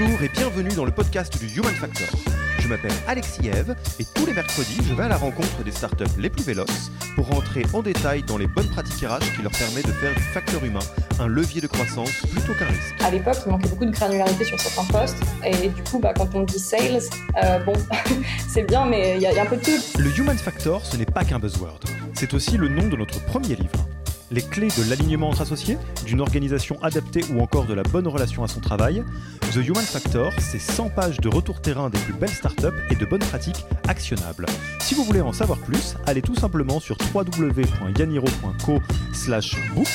Bonjour et bienvenue dans le podcast du Human Factor. Je m'appelle Alexis Eve et tous les mercredis, je vais à la rencontre des startups les plus véloces pour rentrer en détail dans les bonnes pratiques RH qui leur permettent de faire du facteur humain un levier de croissance plutôt qu'un risque. À l'époque, il manquait beaucoup de granularité sur certains postes et du coup, bah, quand on dit sales, euh, bon, c'est bien, mais il y, a un peu de tout. Le Human Factor, ce n'est pas qu'un buzzword. C'est aussi le nom de notre premier livre les clés de l'alignement entre associés, d'une organisation adaptée ou encore de la bonne relation à son travail, The Human Factor, c'est 100 pages de retour terrain des plus belles startups et de bonnes pratiques actionnables. Si vous voulez en savoir plus, allez tout simplement sur www.yaniro.co slash book.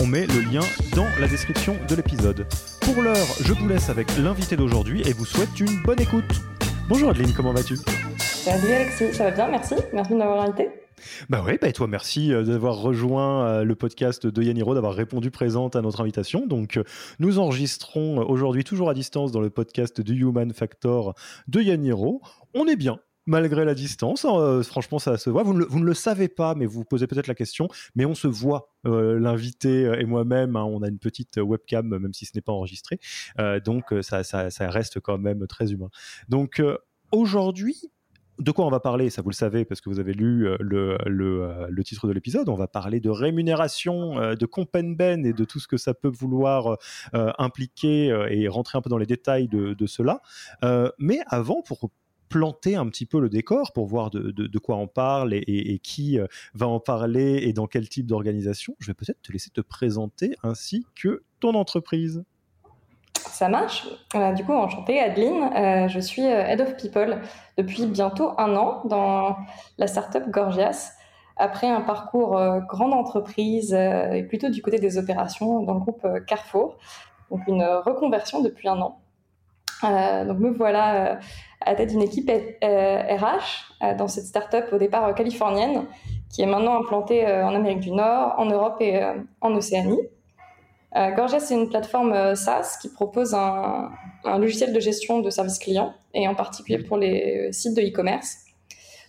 On met le lien dans la description de l'épisode. Pour l'heure, je vous laisse avec l'invité d'aujourd'hui et vous souhaite une bonne écoute. Bonjour Adeline, comment vas-tu? Salut Alexis, ça va bien, merci. Merci de m'avoir invité. Bah oui, bah et toi merci euh, d'avoir rejoint euh, le podcast de Yaniro, d'avoir répondu présente à notre invitation. Donc euh, nous enregistrons aujourd'hui toujours à distance dans le podcast du Human Factor de Yaniro. On est bien, malgré la distance. Hein, franchement, ça se voit. Vous ne, le, savez pas, mais vous vous posez peut-être la question. Mais on se voit, l'invité et moi-même. Hein, on a une petite webcam, même si ce n'est pas enregistré. donc, ça, ça, reste quand même très humain. Donc, aujourd'hui, de quoi on va parler Ça, vous le savez parce que vous avez lu euh, le, euh, le, titre de l'épisode. On va parler de rémunération, euh, de compenben et de tout ce que ça peut vouloir impliquer et rentrer un peu dans les détails de, cela. mais avant, pour planter un petit peu le décor pour voir de, quoi on parle et, qui va en parler et dans quel type d'organisation, je vais peut-être te laisser te présenter ainsi que ton entreprise. Ça marche. Euh, du coup, enchantée, Adeline. Euh, je suis euh, Head of People depuis bientôt un an dans la startup Gorgias. Après un parcours grande entreprise et plutôt du côté des opérations dans le groupe Carrefour. Donc une reconversion depuis un an. donc me voilà à tête d'une équipe RH dans cette startup au départ californienne qui est maintenant implantée en Amérique du Nord, en Europe et en Océanie. Euh, Gorgias, c'est une plateforme euh, SaaS qui propose un, logiciel de gestion de services clients, et en particulier pour les sites de e-commerce.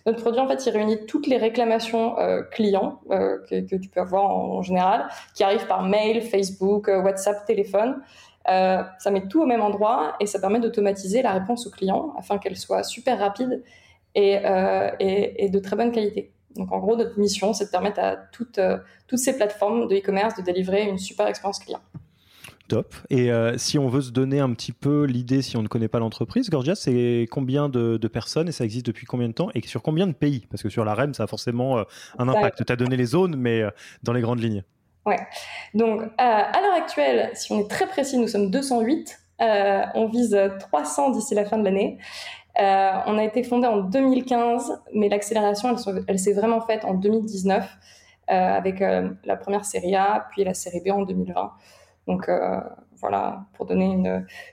Notre produit, en fait, il réunit toutes les réclamations euh, clients que, tu peux avoir en, général, qui arrivent par mail, Facebook, WhatsApp, téléphone. ça met tout au même endroit et ça permet d'automatiser la réponse aux clients afin qu'elle soit super rapide et de très bonne qualité. Donc en gros, notre mission, c'est de permettre à toutes, euh, toutes ces plateformes de e-commerce de délivrer une super expérience client. Top. Et euh, si on veut se donner un petit peu l'idée, si on ne connaît pas l'entreprise, Gorgias, c'est combien de, personnes et ça existe depuis combien de temps et sur combien de pays? Parce que sur la REM, ça a forcément euh, un impact. Tu as donné les zones, mais dans les grandes lignes. Ouais. Donc à l'heure actuelle, si on est très précis, nous sommes 208. on vise 300 d'ici la fin de l'année. Euh, on a été fondé en 2015, mais l'accélération, elle, s'est vraiment faite en 2019 euh, avec euh, la première série A, puis la série B en 2020. Donc voilà, pour donner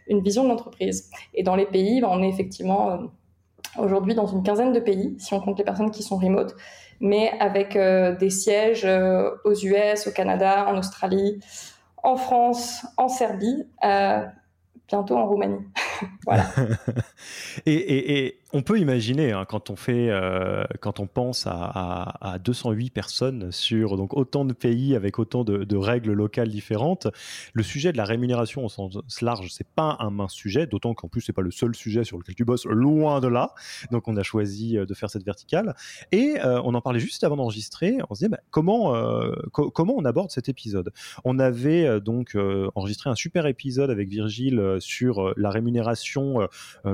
une, vision de l'entreprise. Et dans les pays, ben, on est effectivement aujourd'hui dans une quinzaine de pays, si on compte les personnes qui sont remote, mais avec des sièges aux US, au Canada, en Australie, en France, en Serbie, bientôt en Roumanie. et, on peut imaginer hein, quand on fait, euh, quand on pense à, 208 personnes sur donc autant de pays avec autant de, règles locales différentes, le sujet de la rémunération au sens large, c'est pas un mince sujet, d'autant qu'en plus c'est pas le seul sujet sur lequel tu bosses, loin de là. Donc on a choisi euh, de faire cette verticale et euh, on en parlait juste avant d'enregistrer. On se disait bah, comment comment on aborde cet épisode? On avait donc enregistré un super épisode avec Virgile sur la rémunération,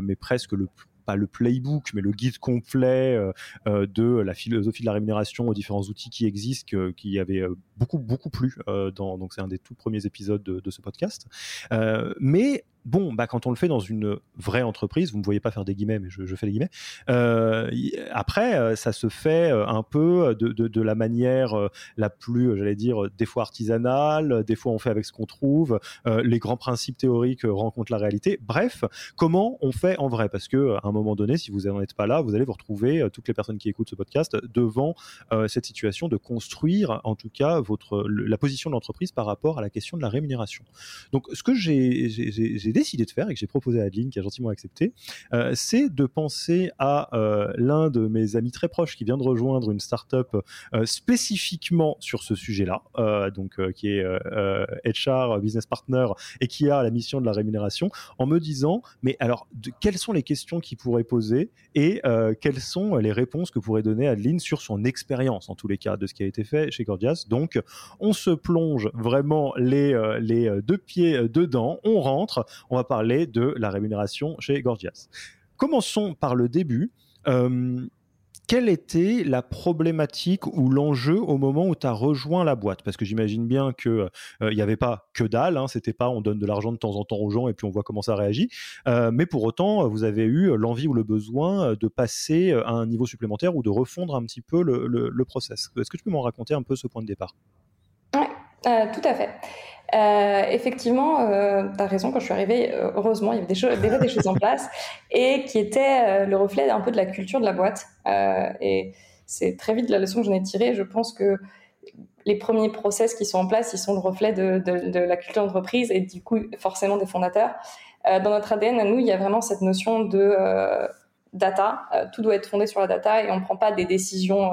mais presque le pas le playbook, mais le guide complet de la philosophie de la rémunération aux différents outils qui existent, qui avait beaucoup beaucoup plu. dans, donc c'est un des tout premiers épisodes de, de ce podcast. mais bon, bah, quand on le fait dans une vraie entreprise, vous ne me voyez pas faire des guillemets, mais je, fais des guillemets, euh, après, euh, ça se fait euh, un peu de, la manière la plus, j'allais dire, des fois artisanale, des fois on fait avec ce qu'on trouve, les grands principes théoriques rencontrent la réalité. Bref, comment on fait en vrai? Parce que à un moment donné, si vous n'en êtes pas là, vous allez vous retrouver, toutes les personnes qui écoutent ce podcast, devant cette situation de construire, en tout cas, votre, la position de l'entreprise par rapport à la question de la rémunération. Donc, ce que j'ai décidé de faire et que j'ai proposé à Adeline, qui a gentiment accepté, euh, c'est de penser à euh, l'un de mes amis très proches qui vient de rejoindre une startup euh, spécifiquement sur ce sujet-là, donc qui est HR business partner et qui a la mission de la rémunération, en me disant mais alors quelles sont les questions qu'il pourrait poser et quelles sont les réponses que pourrait donner Adeline sur son expérience en tous les cas de ce qui a été fait chez Gorgias. Donc on se plonge vraiment les, les deux pieds dedans, on rentre, on va parler de la rémunération chez Gorgias. Commençons par le début. Euh, quelle était la problématique ou l'enjeu au moment où tu as rejoint la boîte? Parce que j'imagine bien qu'il euh, n'y avait pas que dalle, hein, c'était pas on donne de l'argent de temps en temps aux gens et puis on voit comment ça réagit. Euh, mais pour autant, vous avez eu l'envie ou le besoin de passer à un niveau supplémentaire ou de refondre un petit peu le, le process. Est-ce que tu peux m'en raconter un peu ce point de départ? Oui, tout à fait. Euh, effectivement, euh, tu as raison, quand je suis arrivée, euh, heureusement, il y avait déjà des choses en place et qui étaient le reflet un peu de la culture de la boîte. et c'est très vite la leçon que j'en ai tirée. Je pense que les premiers process qui sont en place, ils sont le reflet de la culture d'entreprise et du coup, forcément, des fondateurs. dans notre ADN, à nous, il y a vraiment cette notion de data. tout doit être fondé sur la data et on ne prend pas des décisions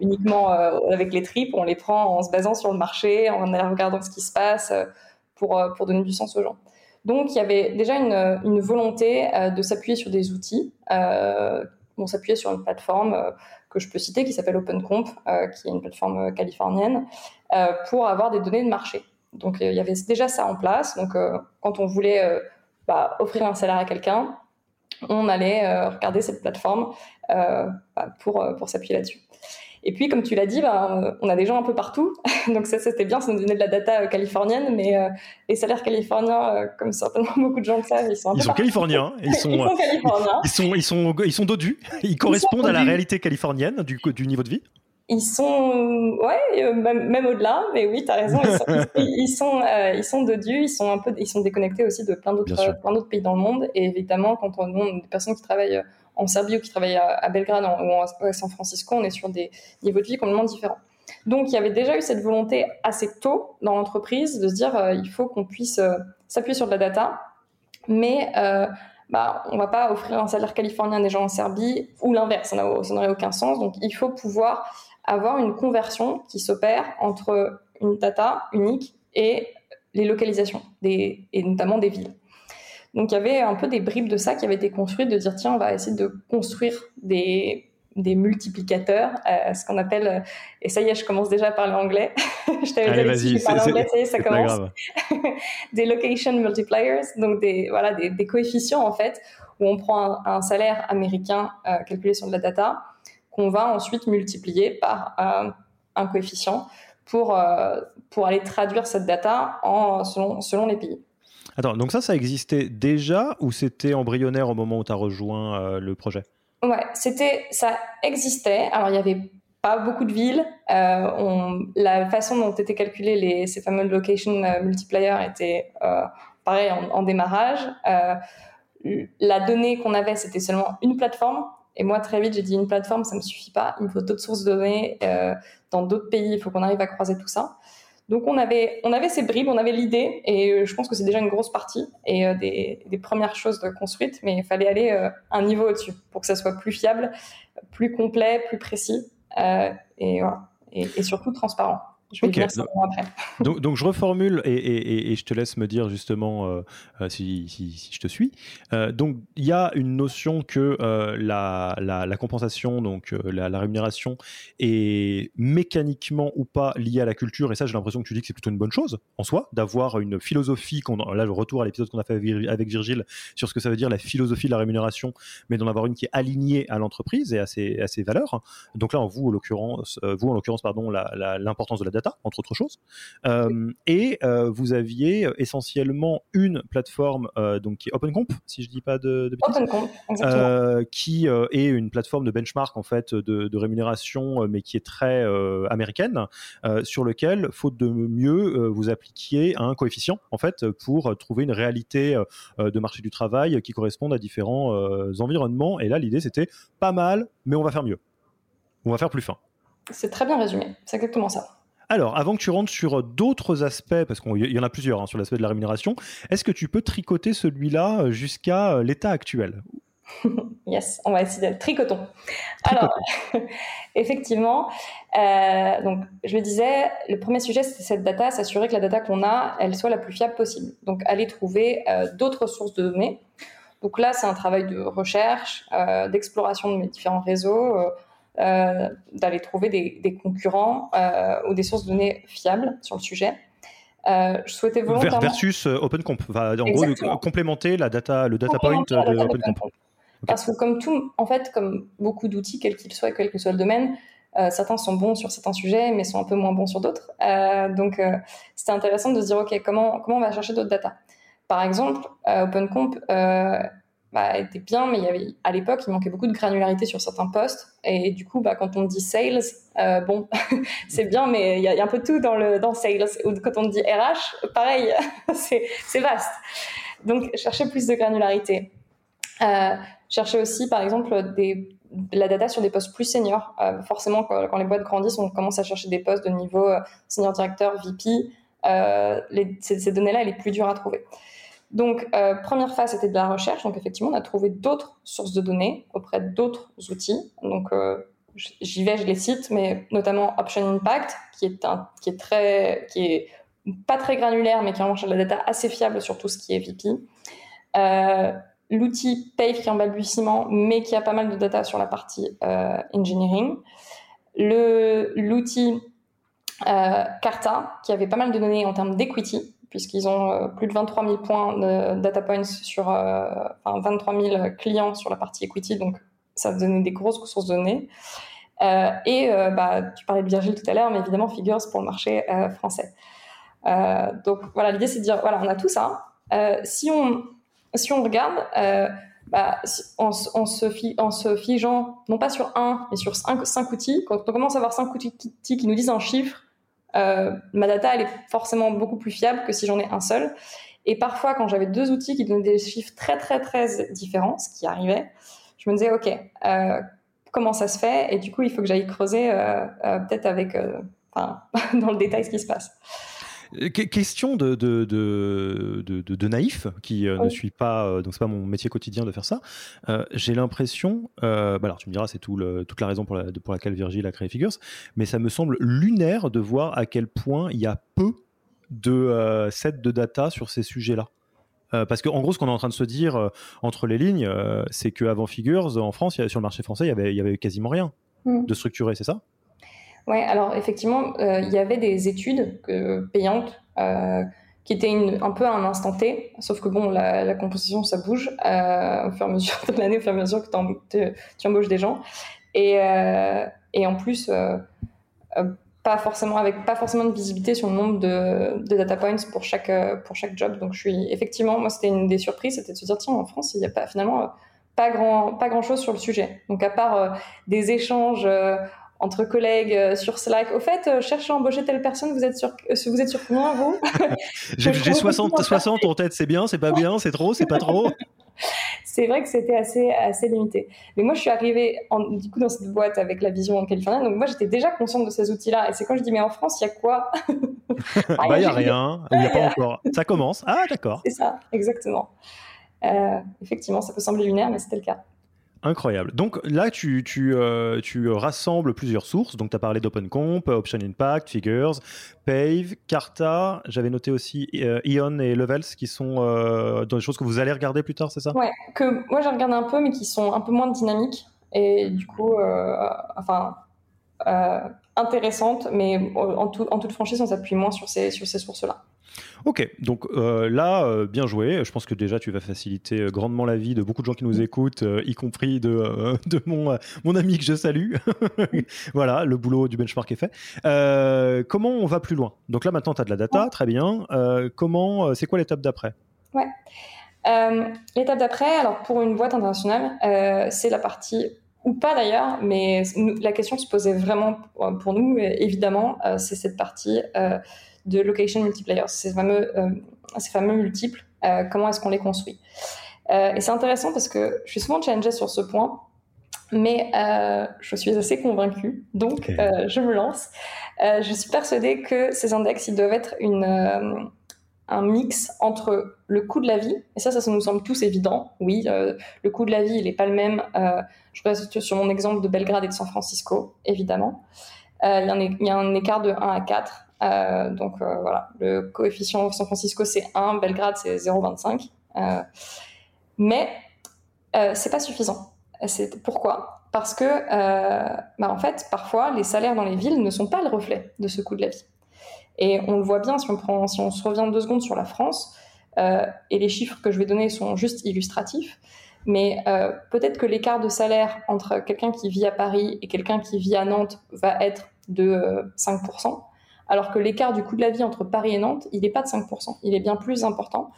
uniquement euh, avec les tripes, on les prend en se basant sur le marché, en regardant ce qui se passe euh, pour, euh, pour donner du sens aux gens. Donc il y avait déjà une, volonté de s'appuyer sur des outils. on s'appuyait sur une plateforme que je peux citer qui s'appelle OpenComp, qui est une plateforme californienne, pour avoir des données de marché. Donc il y avait déjà ça en place. Donc quand on voulait bah, offrir un salaire à quelqu'un, on allait regarder cette plateforme bah, pour s'appuyer là-dessus. Et puis, comme tu l'as dit, bah, on a des gens un peu partout. Donc ça, c'était bien, ça nous donnait de la data euh, californienne, mais euh, les salaires californiens, euh, comme certainement beaucoup de gens le savent, ils sont un ils sont californiens. Ils sont, ils sont californiens. Ils sont, ils sont, ils sont dodus. Ils correspondent à la réalité californienne du, du niveau de vie ils sont, ouais, même, au-delà, mais oui, tu as raison, ils sont, ils, sont, ils sont dodus, ils sont un peu, ils sont déconnectés aussi de plein d'autres, plein d'autres pays dans le monde. Et évidemment, quand on demande des personnes qui travaillent en Serbie ou qui travaillent à, Belgrade ou à San Francisco, on est sur des niveaux de vie complètement différents. Donc il y avait déjà eu cette volonté assez tôt dans l'entreprise de se dire euh, il faut qu'on puisse euh, s'appuyer sur de la data, mais euh, bah, on ne va pas offrir un salaire californien à des gens en Serbie ou l'inverse, ça n'aurait aucun sens. Donc il faut pouvoir avoir une conversion qui s'opère entre une data unique et les localisations, et notamment des villes. Donc il y avait un peu des bribes de ça qui avaient été construites, de dire tiens, on va essayer de construire des, des multiplicateurs, euh, ce qu'on appelle, et ça y est, je commence déjà à parler anglais. je t'avais dit que anglais, ça y est, ça commence. des location multipliers, donc des, voilà, des, des, coefficients en fait, où on prend un, salaire américain euh, calculé sur de la data, qu'on va ensuite multiplier par euh, un coefficient pour, pour aller traduire cette data en, selon, selon les pays. Attends, donc ça, ça existait déjà ou c'était embryonnaire au moment où tu as rejoint euh, le projet? Ouais, c'était, ça existait. Alors, il n'y avait pas beaucoup de villes. Euh, la façon dont étaient calculés les, ces fameux location euh, multipliers était pareil en, démarrage. la donnée qu'on avait, c'était seulement une plateforme. Et moi, très vite, j'ai dit une plateforme, ça me suffit pas. Il me faut d'autres sources de données dans d'autres pays. Il faut qu'on arrive à croiser tout ça. Donc on avait, on avait ces bribes, on avait l'idée, et euh, je pense que c'est déjà une grosse partie et euh, des, premières choses construites, mais il fallait aller euh, un niveau au-dessus pour que ça soit plus fiable, plus complet, plus précis et, et, surtout transparent. Je vais dire ça après. donc, je reformule et, je te laisse me dire justement euh, euh, si, je te suis. Euh, donc il y a une notion que la, compensation, donc la, rémunération est mécaniquement ou pas liée à la culture et ça j'ai l'impression que tu dis que c'est plutôt une bonne chose en soi d'avoir une philosophie qu'on là je retour à l'épisode qu'on a fait avec Virgile sur ce que ça veut dire la philosophie de la rémunération mais d'en avoir une qui est alignée à l'entreprise et à ses, à ses valeurs. Donc là vous en l'occurrence vous en l'occurrence pardon l'importance de la data entre autres choses. Euh, et euh, vous aviez essentiellement une plateforme euh, donc qui est OpenComp, si je dis pas de, de bêtises, qui est une plateforme de benchmark en fait de, rémunération, mais qui est très américaine, sur lequel, faute de mieux, vous appliquiez un coefficient en fait pour trouver une réalité de marché du travail qui corresponde à différents environnements. Et là, l'idée c'était pas mal, mais on va faire mieux. On va faire plus fin. C'est très bien résumé. C'est exactement ça. Alors, avant que tu rentres sur d'autres aspects, parce qu'il y en a plusieurs hein, sur l'aspect de la rémunération, est-ce que tu peux tricoter celui-là jusqu'à euh, l'état actuel? Yes, on va essayer de tricotons. Alors, effectivement, euh, donc je le disais, le premier sujet c'était cette data, s'assurer que la data qu'on a, elle soit la plus fiable possible. Donc, aller trouver euh, d'autres sources de données. Donc là, c'est un travail de recherche, d'exploration de mes différents réseaux euh, d'aller trouver des, concurrents euh, ou des sources de données fiables sur le sujet. Euh, je souhaitais volontairement... Versus OpenComp, va en gros complémenter la data, le data point de OpenComp. Parce que comme tout, en fait, comme beaucoup d'outils, quels qu'ils soient, quel que soit le domaine, certains sont bons sur certains sujets, mais sont un peu moins bons sur d'autres. donc, c'était intéressant de se dire, OK, comment, comment on va chercher d'autres data? Par exemple, OpenComp bah, était bien, mais il y avait, à l'époque, il manquait beaucoup de granularité sur certains postes. Et du coup, bah, quand on dit sales, euh, bon, c'est bien, mais il y, a un peu tout dans, le, dans sales. Ou quand on dit RH, pareil, c'est vaste. Donc, chercher plus de granularité. Euh, chercher aussi, par exemple, des, la data sur des postes plus seniors. Euh, forcément, quand, les boîtes grandissent, on commence à chercher des postes de niveau senior directeur, VP. Ces, ces données-là, elles sont plus dures à trouver. Donc, euh, première phase, c'était de la recherche. Donc, effectivement, on a trouvé d'autres sources de données auprès d'autres outils. Donc, euh, j'y vais, je les cite, mais notamment Option Impact, qui est, un, qui est, très, qui est pas très granulaire, mais qui en de la data assez fiable sur tout ce qui est VP. Euh, l'outil PAVE, qui est en balbutiement, mais qui a pas mal de data sur la partie engineering. L'outil Carta, qui avait pas mal de données en termes d'equity, puisqu'ils ont euh, plus de 23 000 points de data points sur, euh, enfin 23 000 clients sur la partie equity, donc ça donnait des grosses sources de données. Euh, et bah, tu parlais de Virgile tout à l'heure, mais évidemment Figures pour le marché français. donc voilà, l'idée c'est de dire, voilà, on a tout ça. si, on, si on regarde, bah, en, se figeant, non pas sur un, mais sur cinq, cinq outils, quand on commence à avoir cinq outils qui nous disent un chiffre, euh, ma data, elle est forcément beaucoup plus fiable que si j'en ai un seul. Et parfois, quand j'avais deux outils qui donnaient des chiffres très, très, très différents, ce qui arrivait, je me disais, OK, euh, comment ça se fait? Et du coup, il faut que j'aille creuser euh, peut-être avec, dans le détail ce qui se passe. Euh, question de, de, de, de naïf qui euh, ne suis pas, euh, donc c'est pas mon métier quotidien de faire ça. J'ai l'impression, bah alors tu me diras, c'est tout toute la raison pour, la, pour laquelle Virgile a créé Figures, mais ça me semble lunaire de voir à quel point il y a peu de sets de data sur ces sujets-là. parce qu'en gros, ce qu'on est en train de se dire entre les lignes, c'est qu'avant Figures, en France, sur le marché français, il y avait, il y avait quasiment rien mm. de structuré, c'est ça? Oui, alors effectivement, euh, il y avait des études payantes euh, qui étaient un peu à un instant T, sauf que bon, la, composition, ça bouge euh, au fur et à mesure de l'année, au fur et à mesure que tu embauches des gens. Et, en plus, pas forcément avec pas forcément de visibilité sur le nombre de, de, data points pour chaque pour chaque job. Donc je suis effectivement, moi c'était une des surprises, c'était de se dire tiens en France il n'y a pas finalement pas grand pas grand chose sur le sujet. Donc à part des échanges entre collègues euh, sur Slack. Au fait, euh, cherchez à embaucher telle personne, vous êtes sur, euh, vous êtes sur combien, vous? J'ai 60, 60 en tête, c'est bien, c'est pas bien, c'est trop, c'est pas trop C'est vrai que c'était assez, assez limité. Mais moi, je suis arrivée en, du coup dans cette boîte avec la vision en Californie, donc moi, j'étais déjà consciente de ces outils-là. Et c'est quand je dis, mais en France, il y a quoi? Bah, il n'y a rien, il n'y a pas encore. Ça commence. Ah, d'accord. C'est ça, exactement. effectivement, ça peut sembler lunaire, mais c'était le cas. Incroyable. Donc là, euh, tu rassembles plusieurs sources. Donc tu as parlé d'OpenComp, Option Impact, Figures, Pave, Carta. J'avais noté aussi euh, Ion et Levels qui sont euh, dans des choses que vous allez regarder plus tard, c'est ça? Ouais, que moi j'ai regardé un peu, mais qui sont un peu moins dynamiques. Et du coup, enfin, intéressantes, mais en, tout, en toute franchise, on s'appuie moins sur ces sources-là. Ok, donc euh, là, euh, bien joué. Je pense que déjà, tu vas faciliter euh, grandement la vie de beaucoup de gens qui nous écoutent, y compris de, de mon, mon ami que je salue. voilà, le boulot du benchmark est fait. comment on va plus loin? Donc là, maintenant, tu as de la data, très bien. comment, c'est quoi l'étape d'après? Ouais. l'étape d'après, alors pour une boîte internationale, c'est la partie ou pas d'ailleurs, mais la question se posait vraiment pour nous, évidemment, c'est cette partie de location multipliers, ces fameux, euh, ces fameux multiples, euh, comment est-ce qu'on les construit. Euh, et c'est intéressant parce que je suis souvent challengée sur ce point, mais je suis assez convaincue, donc je me lance. je suis persuadée que ces index, ils doivent être une, un mix entre le coût de la vie, et ça, ça, nous semble tous évident. Oui, le coût de la vie, il n'est pas le même. je reste sur mon exemple de Belgrade et de San Francisco, évidemment. Il y, y, a un écart de 1 à 4. Euh, donc euh, voilà, le coefficient San Francisco c'est 1, Belgrade c'est 0,25. Euh, mais c'est pas suffisant. Pourquoi? Parce que bah, en fait, parfois les salaires dans les villes ne sont pas le reflet de ce coût de la vie. Et on le voit bien si on prend, si on se revient deux secondes sur la France. et les chiffres que je vais donner sont juste illustratifs. Mais peut-être que l'écart de salaire entre quelqu'un qui vit à Paris et quelqu'un qui vit à Nantes va être de 5% alors que l'écart du coût de la vie entre Paris et Nantes, il n'est pas de 5%, il est bien plus important.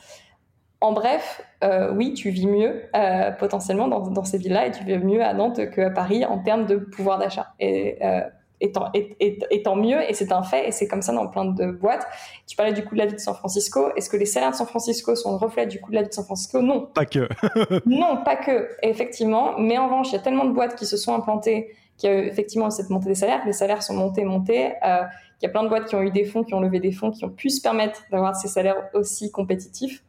En bref, euh, oui, tu vis mieux euh, potentiellement dans, ces villes-là et tu vis mieux à Nantes qu'à Paris en termes de pouvoir d'achat. Et, euh, tant, mieux, et c'est un fait, et c'est comme ça dans plein de boîtes. Tu parlais du coût de la vie de San Francisco. Est-ce que les salaires de San Francisco sont le reflet du coût de la vie de San Francisco? Non. Pas que. non, pas que, effectivement. Mais en revanche, il y a tellement de boîtes qui se sont implantées qui a effectivement cette montée des salaires. Les salaires sont montés, montés. Il y a plein de boîtes qui ont eu des fonds, qui ont levé des fonds, qui ont pu se permettre d'avoir ces salaires aussi compétitifs.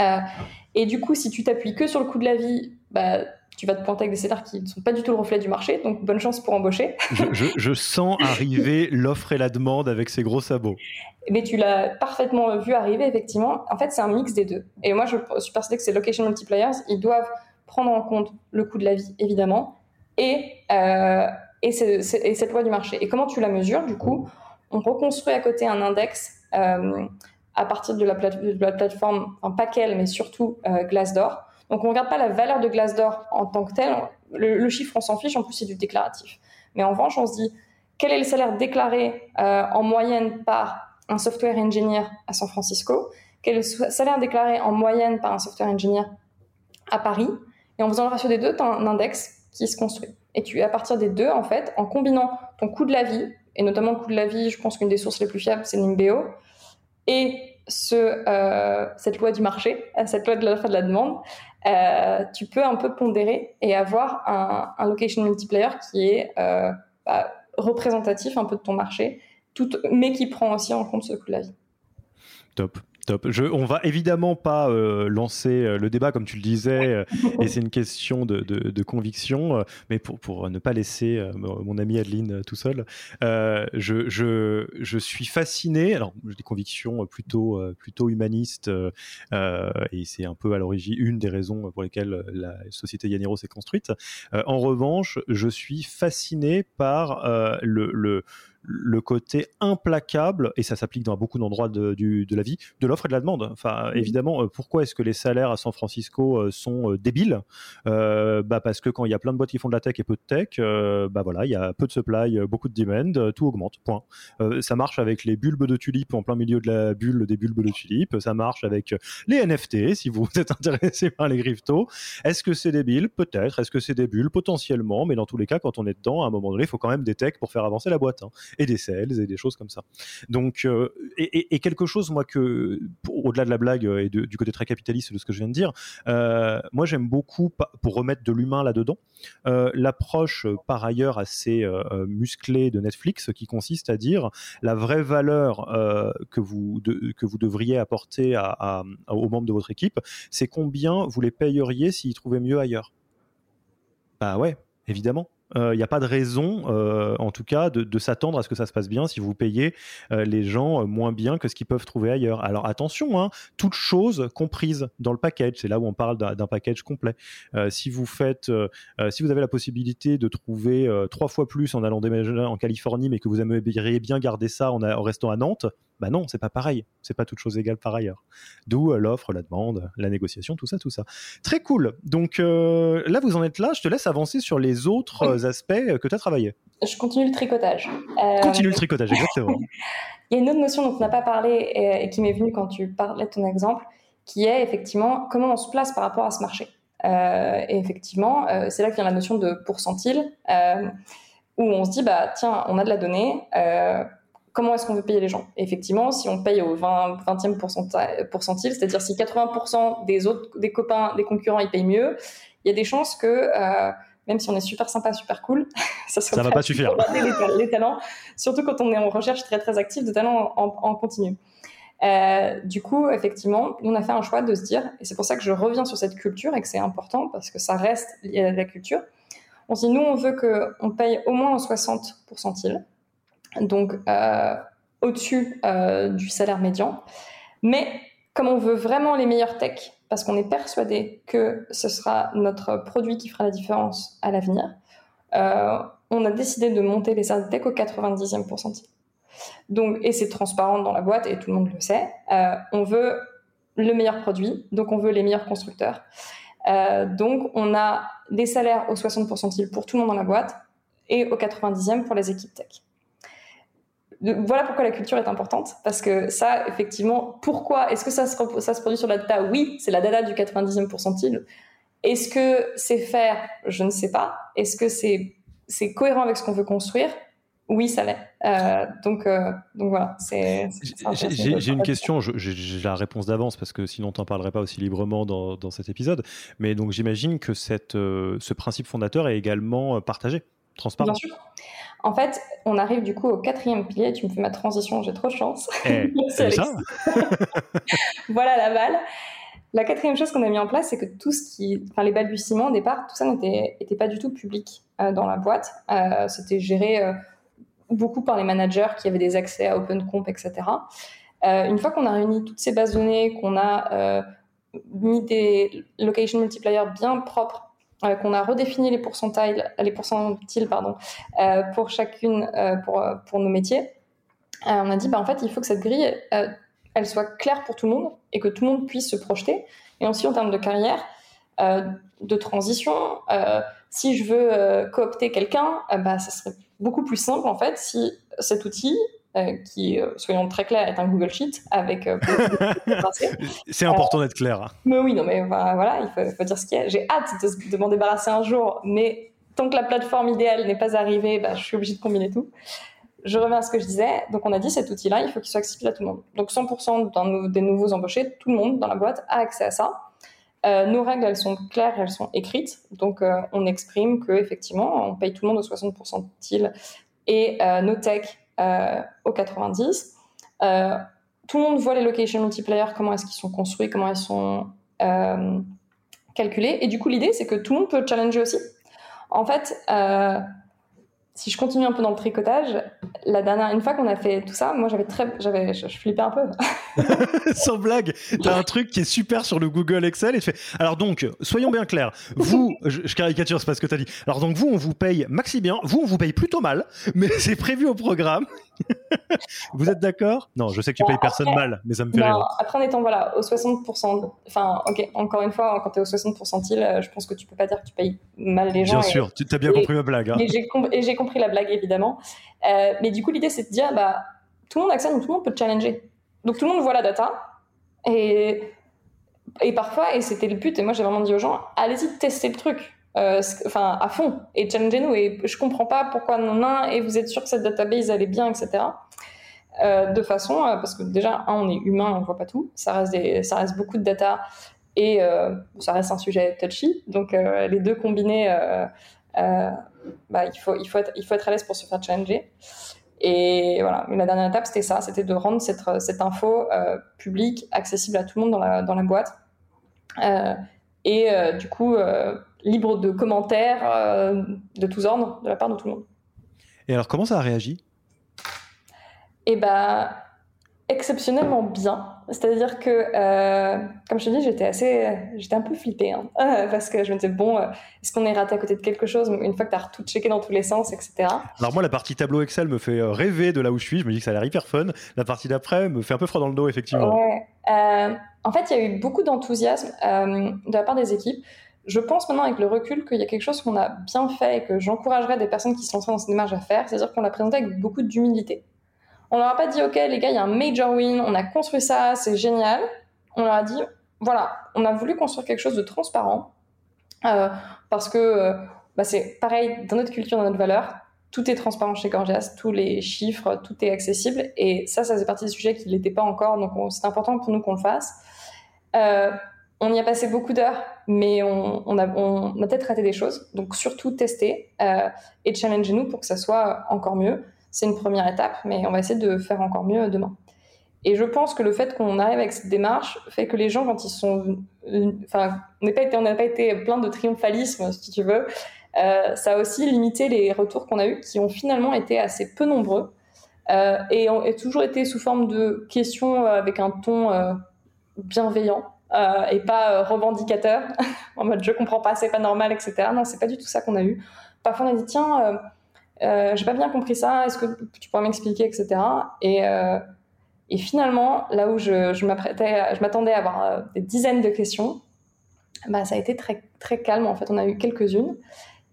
Euh, et du coup, si tu t'appuies que sur le coût de la vie, bah, tu vas te pointer avec des salaires qui ne sont pas du tout le reflet du marché. Donc, bonne chance pour embaucher. je, sens arriver l'offre et la demande avec ces gros sabots. Mais tu l'as parfaitement vu arriver, effectivement. En fait, c'est un mix des deux. Et moi, je suis persuadée que ces location multipliers, ils doivent prendre en compte le coût de la vie, évidemment, et, euh, et, et cette loi du marché. Et comment tu la mesures, du coup? On reconstruit à côté un index euh, à partir de la, plateforme, enfin pas qu'elle, mais surtout euh, Glassdoor. Donc on ne regarde pas la valeur de Glassdoor en tant que telle. Le, chiffre, on s'en fiche, en plus c'est du déclaratif. Mais en revanche, on se dit quel est le salaire déclaré euh, en moyenne par un software engineer à San Francisco? Quel est le salaire déclaré en moyenne par un software engineer à Paris? Et en faisant le ratio des deux, tu as un index qui se construit. Et tu, à partir des deux, en fait, en combinant ton coût de la vie, et notamment le coût de la vie, je pense qu'une des sources les plus fiables, c'est Nimbeo. Et ce, euh, cette loi du marché, euh, cette loi de l'offre et de la demande, euh, tu peux un peu pondérer et avoir un, location multiplier qui est bah, représentatif un peu de ton marché, mais qui prend aussi en compte ce coût de la vie. Top. Top. Je, on va évidemment pas euh, lancer euh, le débat comme tu le disais, euh, et c'est une question de, de, conviction, mais pour, pour, ne pas laisser mon ami Adeline tout seul, je, je, je, suis fasciné. Alors, j'ai des convictions plutôt, plutôt humanistes, et c'est un peu à l'origine une des raisons pour lesquelles la société Yaniro s'est construite. en revanche, je suis fasciné par le, le le côté implacable, et ça s'applique dans beaucoup d'endroits de, de, la vie, de l'offre et de la demande. Enfin, évidemment, euh, pourquoi est-ce que les salaires à San Francisco euh, sont euh, débiles? Bah Parce que quand il y a plein de boîtes qui font de la tech et peu de tech, bah voilà, il y a peu de supply, beaucoup de demand, tout augmente, point. ça marche avec les bulbes de tulipes en plein milieu de la bulle des bulbes de tulipes, ça marche avec les NFT, si vous êtes intéressé par les cryptos. Est-ce que c'est débile? Peut-être. Est-ce que c'est des bulles? Potentiellement, mais dans tous les cas, quand on est dedans, à un moment donné, il faut quand même des techs pour faire avancer la boîte. Hein et des sales et des choses comme ça. Donc, euh, et, quelque chose, moi, que, au-delà de la blague et du côté très capitaliste de ce que je viens de dire, euh, moi, j'aime beaucoup, pour remettre de l'humain là-dedans, euh, l'approche par ailleurs assez musclée de Netflix qui consiste à dire la vraie valeur que, vous que vous devriez apporter aux membres de votre équipe, c'est combien vous les payeriez s'ils trouvaient mieux ailleurs. Bah ouais, évidemment il euh, n'y a pas de raison, euh, en tout cas, de, s'attendre à ce que ça se passe bien si vous payez euh, les gens moins bien que ce qu'ils peuvent trouver ailleurs. Alors attention, hein, toutes choses comprises dans le package, c'est là où on parle d'un package complet. si vous faites, si vous avez la possibilité de trouver trois fois plus en allant déménager en Californie, mais que vous aimeriez bien garder ça en, en restant à Nantes, bah non, c'est pas pareil. C'est pas toute chose égale par ailleurs. D'où l'offre, la demande, la négociation, tout ça, tout ça. Très cool. Donc là, vous en êtes là. Je te laisse avancer sur les autres aspects que tu as travaillé Je continue le tricotage. Euh, continue le tricotage, exactement. Il y a une autre notion dont on n'a pas parlé et, qui m'est venue quand tu parlais de ton exemple, qui est effectivement comment on se place par rapport à ce marché. Euh, et effectivement, euh, c'est là qu'il y a la notion de pourcentile, où on se dit, bah, tiens, on a de la donnée, comment est-ce qu'on veut payer les gens? Effectivement, si on paye au 20, e pourcentile, c'est-à-dire si 80% des autres, des copains, des concurrents, ils payent mieux, il y a des chances que même si on est super sympa, super cool, ça ne va pas suffire. Les, talents, surtout quand on est en recherche très très active de talents en, continu. Euh, du coup, effectivement, on a fait un choix de se dire, et c'est pour ça que je reviens sur cette culture et que c'est important parce que ça reste lié à la culture. On se dit, nous, on veut qu'on paye au moins en 60 pourcentiles, donc euh, au-dessus euh, du salaire médian. Mais comme on veut vraiment les meilleurs techs, parce qu'on est persuadé que ce sera notre produit qui fera la différence à l'avenir, euh, on a décidé de monter les services au 90e pourcentile. Donc, et c'est transparent dans la boîte et tout le monde le sait. Euh, on veut le meilleur produit, donc on veut les meilleurs constructeurs. Euh, donc, on a des salaires au 60 pourcentile pour tout le monde dans la boîte et au 90e pour les équipes tech voilà pourquoi la culture est importante, parce que ça, effectivement, pourquoi Est-ce que ça se, ça se produit sur la data? Oui, c'est la data du 90e pourcentile. Est-ce que c'est faire? Je ne sais pas. Est-ce que c'est c'est cohérent avec ce qu'on veut construire? Oui, ça l'est. Euh, donc, euh, donc voilà. J'ai une question. J'ai la réponse d'avance parce que sinon, tu n'en parlerais pas aussi librement dans, dans cet épisode. Mais donc, j'imagine que cette, euh, ce principe fondateur est également partagé, transparent. Bien sûr. En fait, on arrive du coup au quatrième pilier. Tu me fais ma transition, j'ai trop de chance. Eh, c'est ça? Voilà la balle. La quatrième chose qu'on a mis en place, c'est que tout ce qui, enfin les balbutiements au départ, tout ça n'était pas du tout public euh, dans la boîte. Euh, c'était géré euh, beaucoup par les managers qui avaient des accès à OpenComp, etc. une fois qu'on a réuni toutes ces bases de données, qu'on a mis des location multipliers bien propres euh, qu'on a redéfini les pourcentiles, les pourcentiles pardon, euh, pour chacune, euh, pour, pour nos métiers. on a dit, bah, en fait, il faut que cette grille, elle soit claire pour tout le monde et que tout le monde puisse se projeter. Et aussi en termes de carrière, de transition, si je veux coopter quelqu'un, bah, ça serait beaucoup plus simple en fait si cet outil euh, qui, euh, soyons très clairs, est un Google Sheet avec. Euh, c'est important d'être clair. Mais oui, non, mais voilà, il faut, dire ce qu'il y a. J'ai hâte de, m'en débarrasser un jour, mais tant que la plateforme idéale n'est pas arrivée, bah, je suis obligée de combiner tout. Je reviens à ce que je disais. Donc, on a dit cet outil-là, il faut qu'il soit accessible à tout le monde. Donc, 100% des nouveaux embauchés, tout le monde dans la boîte a accès à ça. nos règles, elles sont claires, elles sont écrites. Donc, on exprime que effectivement, on paye tout le monde au 60% de et nos techs euh, au 90. Euh, tout le monde voit les location multipliers, comment est-ce qu'ils sont construits, comment ils sont euh, calculés. Et du coup, l'idée, c'est que tout le monde peut challenger aussi. En fait, si je continue un peu dans le tricotage, la dernière, une fois qu'on a fait tout ça, moi j'avais très, j'avais, je, un peu. Sans blague, t'as un truc qui est super sur le Google Excel et tu fais. Alors donc, soyons bien clairs. Vous, je, caricature, c'est pas ce que t'as dit. Alors donc vous, on vous paye maxi bien. Vous, on vous paye plutôt mal, mais c'est prévu au programme. Vous êtes d'accord? Non, je sais que tu payes personne mal, mais ça me fait rire. Après, en étant voilà, au 60%, enfin, ok, encore une fois, quand tu es au 60%, euh, je pense que tu peux pas dire que tu payes mal les gens. Bien sûr, tu as bien compris ma blague. Hein. Et j'ai compris la blague, évidemment. Euh, mais du coup, l'idée, c'est de dire, bah, tout le monde accède, donc tout le monde peut challenger. Donc tout le monde voit la data. Et, et parfois, et c'était le but, et moi j'ai vraiment dit aux gens, allez-y tester le truc. Euh, enfin à fond. Et challengez-nous et je comprends pas pourquoi non un et vous êtes sûr que cette database est bien etc euh, de façon euh, parce que déjà un on est humain on voit pas tout. Ça reste ça reste beaucoup de data et ça reste un sujet touchy. Donc les deux combinés bah, il faut il faut être à l'aise pour se faire challenger. Et voilà. La dernière étape c'était ça c'était de rendre cette, info publique accessible à tout le monde dans la boîte. Et du coup libre de commentaires de tous ordres de la part de tout le monde. Et alors, comment ça a réagi? Eh ben, exceptionnellement bien. C'est-à-dire que, euh, comme je te dis, j'étais assez, j'étais un peu flippée, hein, parce que je me disais bon, euh, est-ce qu'on est raté à côté de quelque chose? Une fois que tu as tout checké dans tous les sens, etc. Alors moi, la partie tableau Excel me fait euh, rêver de là où je suis. Je me dis que ça a l'air hyper fun. La partie d'après me fait un peu froid dans le dos, effectivement. Ouais. en fait, il y a eu beaucoup d'enthousiasme de la part des équipes. Je pense maintenant avec le recul qu'il y a quelque chose qu'on a bien fait et que j'encouragerais des personnes qui se lanceraient dans cette démarche à faire, c'est-à-dire qu'on l'a présenté avec beaucoup d'humilité. On leur a pas dit, OK, les gars, il y a un major win, on a construit ça, c'est génial. On leur a dit, voilà, on a voulu construire quelque chose de transparent euh, parce que euh, bah, c'est pareil, dans notre culture, dans notre valeur, tout est transparent chez Gorgias, tous les chiffres, tout est accessible. Et ça, ça faisait partie des sujets qui ne l'étaient pas encore, donc c'est important pour nous qu'on le fasse. Euh, on y a passé beaucoup d'heures, mais on, a, peut-être raté des choses. Donc surtout tester et challenger nous pour que ça soit encore mieux c'est une première étape, mais on va essayer de faire encore mieux demain. Et je pense que le fait qu'on arrive avec cette démarche fait que les gens, quand ils sont, enfin, on n'a pas pas été plein de triomphalisme, si tu veux. Euh, ça a aussi limité les retours qu'on a eus, qui ont finalement été assez peu nombreux euh, et ont toujours été sous forme de questions avec un ton euh, et pas revendicateur, en mode je comprends pas, c'est pas normal, etc. Non, c'est pas du tout ça qu'on a eu. Parfois, on a dit tiens euh, j'ai pas bien compris ça, est-ce que tu pourrais m'expliquer, etc. Et, euh, finalement, là où je, m'attendais à avoir euh, des dizaines de questions, bah, ça a été très, calme. En fait, on a eu quelques-unes.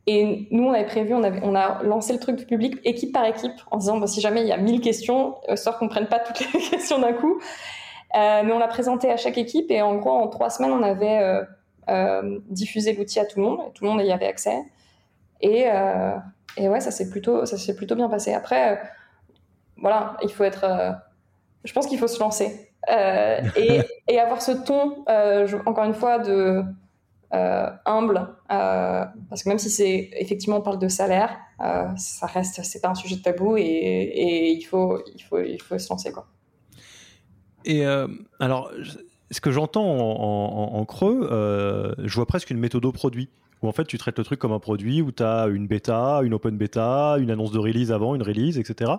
Et nous, on avait prévu, on, avait, on a lancé le truc public équipe par équipe en disant si jamais il y a 1000 questions, histoire qu'on ne prenne pas toutes les questions d'un coup. Euh, mais on l'a présenté à chaque équipe et en gros, en trois semaines, on avait euh, euh, diffusé l'outil à tout le monde et tout le monde y avait accès. Et, et ouais, ça s'est plutôt, ça s'est plutôt bien passé. Après, euh, voilà, il faut être. Euh, je pense qu'il faut se lancer euh, et, et, avoir ce ton, encore une fois, de humble, parce que même si c'est effectivement on parle de salaire, ça reste, c'est pas un sujet de tabou et, et, il faut, il faut, il faut se lancer quoi. Et alors, ce que j'entends en, creux, je vois presque une méthode au produit où en fait tu traites le truc comme un produit, où tu as une bêta, une open bêta, une annonce de release avant, une release, etc.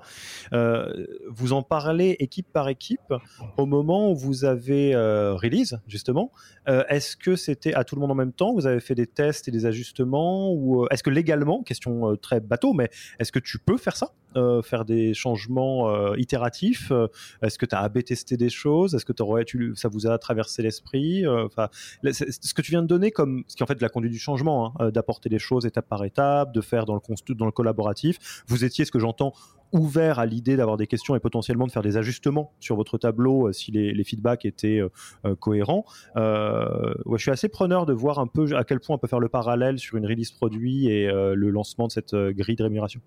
Euh, vous en parlez équipe par équipe au moment où vous avez euh, release, justement. Euh, est-ce que c'était à tout le monde en même temps? Vous avez fait des tests et des ajustements Ou est-ce que légalement, question très bateau, mais est-ce que tu peux faire ça? Faire des changements itératifs? Est-ce que tu as AB testé des choses? Est-ce que ça vous a traversé l'esprit? Enfin, ce que tu viens de donner comme ce qui en fait de la conduite du changement Hein, euh, d'apporter les choses étape par étape, de faire dans le, collaboratif. Vous étiez, ce que j'entends, ouvert à l'idée d'avoir des questions et potentiellement de faire des ajustements sur votre tableau euh, si les, feedbacks étaient euh, cohérents. je suis assez preneur de voir un peu à quel point on peut faire le parallèle sur une release produit et le lancement de cette grille de rémunération.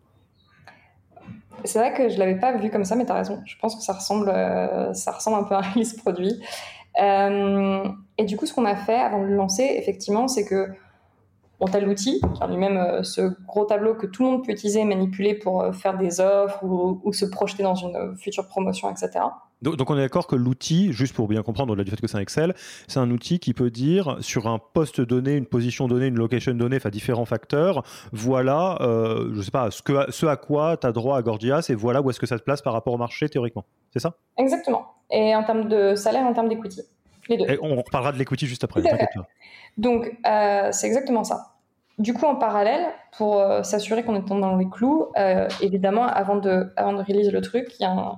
C'est vrai que je l'avais pas vu comme ça, mais tu as raison. Je pense que ça ressemble, ça ressemble un peu à un release produit. et du coup, ce qu'on a fait avant de le lancer, effectivement, c'est que on a l'outil, lui-même euh, ce gros tableau que tout le monde peut utiliser et manipuler pour euh, faire des offres ou, se projeter dans une euh, future promotion, etc. Donc, on est d'accord que l'outil, juste pour bien comprendre au-delà du fait que c'est un Excel, c'est un outil qui peut dire sur un poste donné, une position donnée, une location donnée, enfin différents facteurs, voilà, je sais pas, ce, que, ce à quoi tu as droit à Gorgias et voilà où est-ce que ça se place par rapport au marché théoriquement. C'est ça? Exactement. Et en termes de salaire, en termes d'equity. Les deux. Et on reparlera de l'equity juste après. Donc, c'est exactement ça. Du coup, en parallèle, pour euh, s'assurer qu'on est dans les clous, euh, évidemment, avant de, avant de le truc, il y a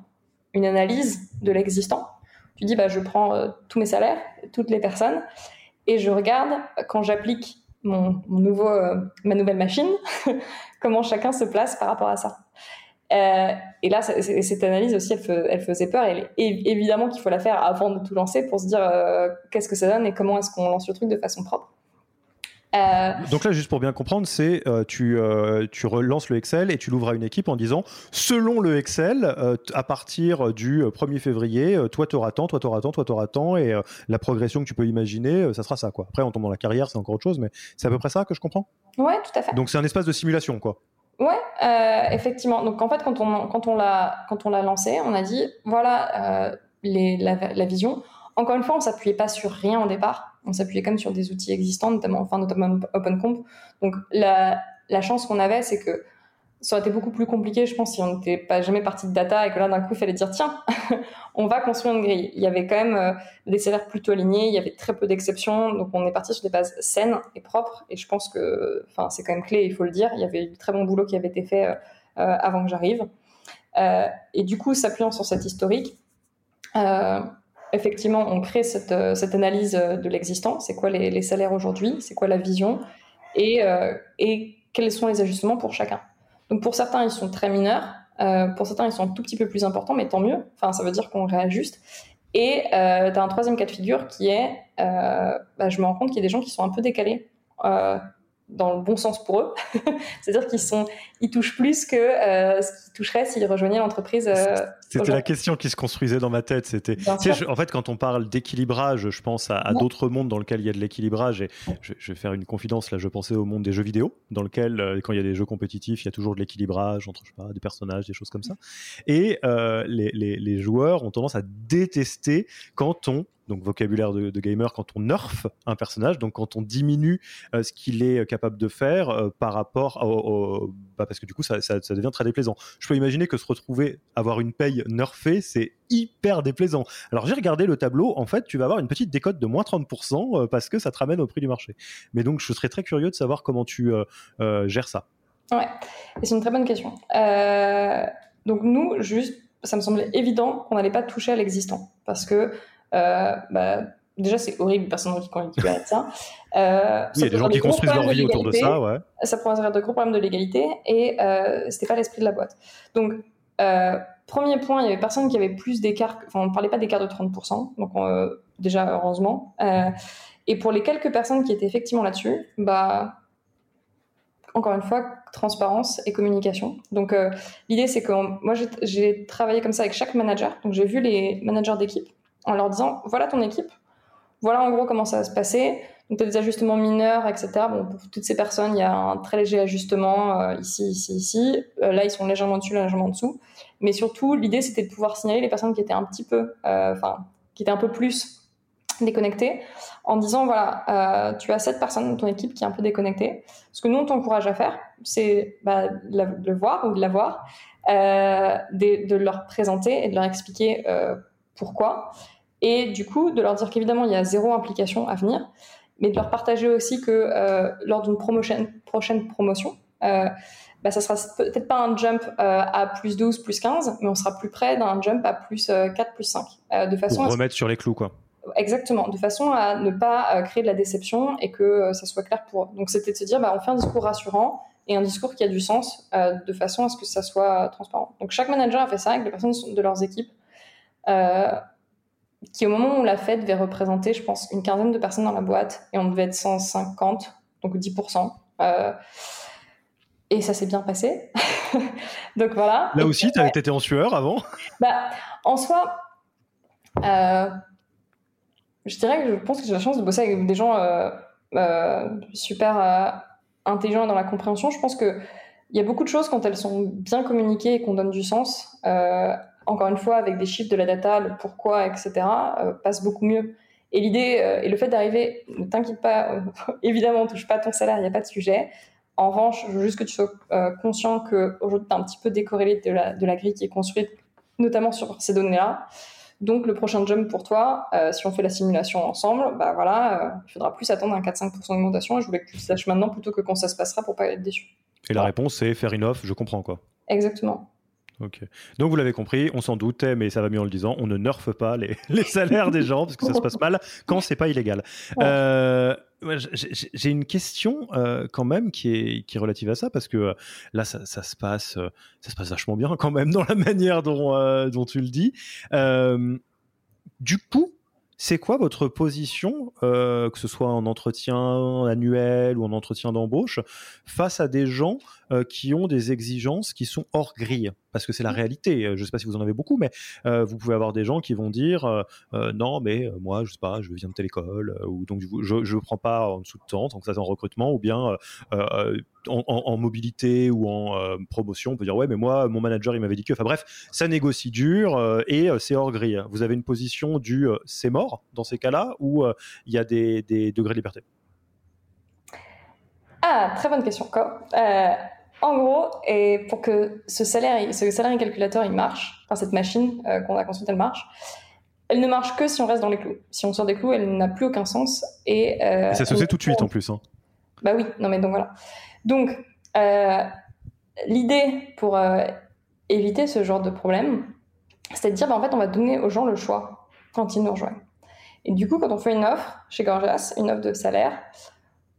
une analyse de l'existant. Tu dis, bah, je prends euh, tous mes salaires, toutes les personnes, et je regarde, quand j'applique mon, nouveau, ma nouvelle machine, comment chacun se place par rapport à ça. et là, cette analyse aussi, elle, elle faisait peur. Et, évidemment qu'il faut la faire avant de tout lancer pour se dire qu'est-ce que ça donne et comment est-ce qu'on lance le truc de façon propre. Euh, Donc là, juste pour bien comprendre, c'est euh, tu, euh, tu relances le Excel et tu l'ouvres à une équipe en disant, selon le Excel, à partir du 1er février, toi tu auras tant, toi tu auras tant, toi tu auras tant, et la progression que tu peux imaginer, ça sera ça. Quoi. Après, on tombe dans la carrière, c'est encore autre chose, mais c'est à peu près ça que je comprends? Ouais, tout à fait. Donc c'est un espace de simulation, quoi. Ouais, effectivement. Donc en fait, quand on, quand on l'a lancé, on a dit, voilà les, la, la, vision. Encore une fois, on s'appuyait pas sur rien au départ. On s'appuyait quand même sur des outils existants, notamment, enfin, notamment OpenComp. Donc, la, chance qu'on avait, c'est que ça aurait été beaucoup plus compliqué, je pense, si on n'était pas jamais parti de data et que là, d'un coup, il fallait dire, tiens, on va construire une grille. Il y avait quand même euh, des salaires plutôt alignés, il y avait très peu d'exceptions, donc on est parti sur des bases saines et propres, et je pense que, c'est quand même clé, il faut le dire. Il y avait du très bon boulot qui avait été fait euh, euh, avant que j'arrive. et du coup, s'appuyant sur cet historique, effectivement, on crée cette, cette analyse de l'existant. C'est quoi les, les salaires aujourd'hui? C'est quoi la vision? Et, et quels sont les ajustements pour chacun? Donc pour certains, ils sont très mineurs. Euh, pour certains, ils sont un tout petit peu plus importants, mais tant mieux. Enfin, ça veut dire qu'on réajuste. Et euh, tu as un troisième cas de figure qui est, euh, bah, je me rends compte qu'il y a des gens qui sont un peu décalés dans le bon sens pour eux. C'est-à-dire qu'ils sont, ils touchent plus que euh, ce qu'ils toucheraient s'ils rejoignaient l'entreprise. Euh, c'était la question qui se construisait dans ma tête. C'était, en fait, quand on parle d'équilibrage, je pense à, d'autres mondes dans lesquels il y a de l'équilibrage. Et je, vais faire une confidence là. Je pensais au monde des jeux vidéo, dans lequel, euh, quand il y a des jeux compétitifs, il y a toujours de l'équilibrage entre, je sais pas, des personnages, des choses comme ça. Et les, les, les joueurs ont tendance à détester quand on donc vocabulaire de, gamer, quand on nerf un personnage, donc quand on diminue euh, ce qu'il est capable de faire euh, par rapport au, bah, parce que du coup ça, devient très déplaisant. Je peux imaginer que se retrouver avoir une paye nerfée, c'est hyper déplaisant. Alors j'ai regardé le tableau, en fait tu vas avoir une petite décote de moins 30% euh, parce que ça te ramène au prix du marché. Mais donc je serais très curieux de savoir comment tu gères ça. Ouais, c'est une très bonne question. donc nous, juste, ça me semblait évident qu'on n'allait pas toucher à l'existant parce que euh, bah, déjà c'est horrible, personne qui contribue ça. Euh, il y a des gens qui construisent leur vie autour de ça, ouais. Ça poserait de gros problèmes de l'égalité et euh, c'était pas l'esprit de la boîte. Donc euh, premier point, il y avait personne qui avait plus d'écart, enfin on ne parlait pas d'écart de 30%, donc déjà heureusement. et pour les quelques personnes qui étaient effectivement là-dessus, bah encore une fois, transparence et communication. Donc, l'idée, c'est que moi, j'ai travaillé comme ça avec chaque manager. Donc, j'ai vu les managers d'équipe en leur disant voilà ton équipe, voilà en gros comment ça va se passer. Donc, tu as des ajustements mineurs, etc. Bon, pour toutes ces personnes, il y a un très léger ajustement euh, ici, ici, ici. Euh, là, ils sont légèrement dessus, légèrement en dessous. Mais surtout, l'idée, c'était de pouvoir signaler les personnes qui étaient un petit peu, euh, enfin, qui étaient un peu plus déconnectées, en disant voilà, tu as cette personne dans ton équipe qui est un peu déconnectée. Ce que nous, on t'encourage à faire, c'est bah, de le voir ou de la voir, de, de, leur présenter et de leur expliquer pourquoi. Et du coup, de leur dire qu'évidemment, il y a zéro implication à venir, mais de leur partager aussi que euh, lors d'une promotion, prochaine promotion, euh, bah, ça sera peut-être pas un jump euh, à plus 12, plus 15, mais on sera plus près d'un jump à plus 4, plus 5. de façon Pour remettre sur les clous, quoi. Exactement, de façon à ne pas créer de la déception et que ça soit clair pour eux. Donc c'était de se dire, bah, on fait un discours rassurant et un discours qui a du sens de façon à ce que ça soit transparent. Donc chaque manager a fait ça avec les personnes de leurs équipes. Euh, qui au moment où on l'a fait devait représenter, je pense, une quinzaine de personnes dans la boîte et on devait être 150, donc 10%. Euh, et ça s'est bien passé. donc voilà. Là aussi, tu été en sueur avant? Bah, En soi, euh, je dirais que je pense que j'ai la chance de bosser avec des gens euh, super intelligents dans la compréhension. Je pense qu'il y a beaucoup de choses quand elles sont bien communiquées et qu'on donne du sens encore une fois, avec des chiffres de la data, le pourquoi, etc., euh, passe beaucoup mieux. Et l'idée, euh, et le fait d'arriver, ne t'inquiète pas, euh, évidemment, on touche pas ton salaire, il n'y a pas de sujet. En revanche, je veux juste que tu sois conscient qu'aujourd'hui, tu es un petit peu décorrélé de la, de la grille qui est construite, notamment sur ces données-là. Donc, le prochain jump pour toi, si on fait la simulation ensemble, bah voilà, il faudra plus attendre un 4-5% d'augmentation. Et je voulais que tu le saches maintenant plutôt que quand ça se passera pour pas être déçu. Et la réponse, c'est faire une offre, je comprends quoi. Exactement. Ok. Donc vous l'avez compris, on s'en doutait, mais ça va mieux en le disant. On ne nerfe pas les, salaires des gens parce que ça se passe mal quand c'est pas illégal. Euh, j'ai une question euh, quand même qui est, qui est relative à ça parce que euh, là ça, se passe ça se passe vachement bien quand même dans la manière dont, dont tu le dis. du coup, c'est quoi votre position, que ce soit en entretien annuel ou en entretien d'embauche, face à des gens qui ont des exigences qui sont hors grille? Parce que c'est la mmh. réalité. Je ne sais pas si vous en avez beaucoup, mais vous pouvez avoir des gens qui vont dire non, mais moi, je sais pas, je viens de telle école, ou donc je ne prends pas en dessous de temps, tant que ça c'est en recrutement, ou bien en, mobilité ou en promotion, on peut dire ouais, mais moi, mon manager, il m'avait dit que. Enfin bref, ça négocie dur et c'est hors grille. Vous avez une position du c'est mort dans ces cas-là, ou il y a des, des degrés de liberté? Ah, très bonne question. Euh, en gros, et pour que ce salaire, ce salaire calculateur, il marche, enfin cette machine euh, qu'on a construite, elle marche. Elle ne marche que si on reste dans les clous. Si on sort des clous, elle n'a plus aucun sens. Et, euh, ça se fait tout de suite en plus. Hein. Bah oui, non mais donc voilà. Donc l'idée pour éviter ce genre de problème, c'est de dire bah, en fait on va donner aux gens le choix quand ils nous rejoignent. Et du coup, quand on fait une offre chez Gorgias, une offre de salaire,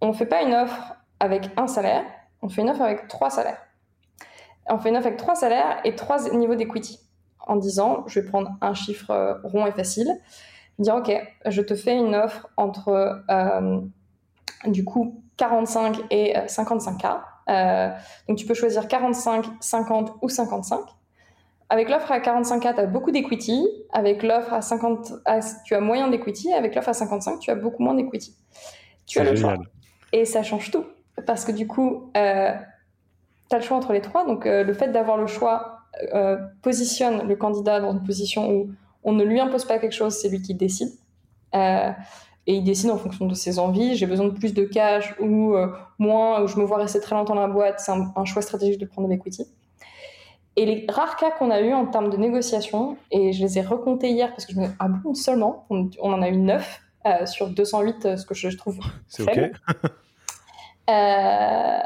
on ne fait pas une offre avec un salaire, on fait une offre avec trois salaires. On fait une offre avec trois salaires et trois niveaux d'equity. En disant, je vais prendre un chiffre euh, rond et facile, dire, OK, je te fais une offre entre, euh, du coup, 45 et 55K. Euh, donc, tu peux choisir 45, 50 ou 55. Avec l'offre à 45K, tu as beaucoup d'equity. Avec l'offre à 50, tu as moyen d'equity. Avec l'offre à 55, tu as beaucoup moins d'equity. Tu as le choix. Et ça change tout parce que du coup, euh, tu as le choix entre les trois. Donc, euh, le fait d'avoir le choix euh, positionne le candidat dans une position où on ne lui impose pas quelque chose, c'est lui qui décide. et il décide en fonction de ses envies. J'ai besoin de plus de cash ou moins, ou je me vois rester très longtemps dans la boîte. C'est un, choix stratégique de prendre de l'equity. Et les rares cas qu'on a eu en termes de négociation, et je les ai recomptés hier parce que je me ah bon, seulement, on, en a eu 9 sur 208, ce que je, trouve. C'est OK. Euh,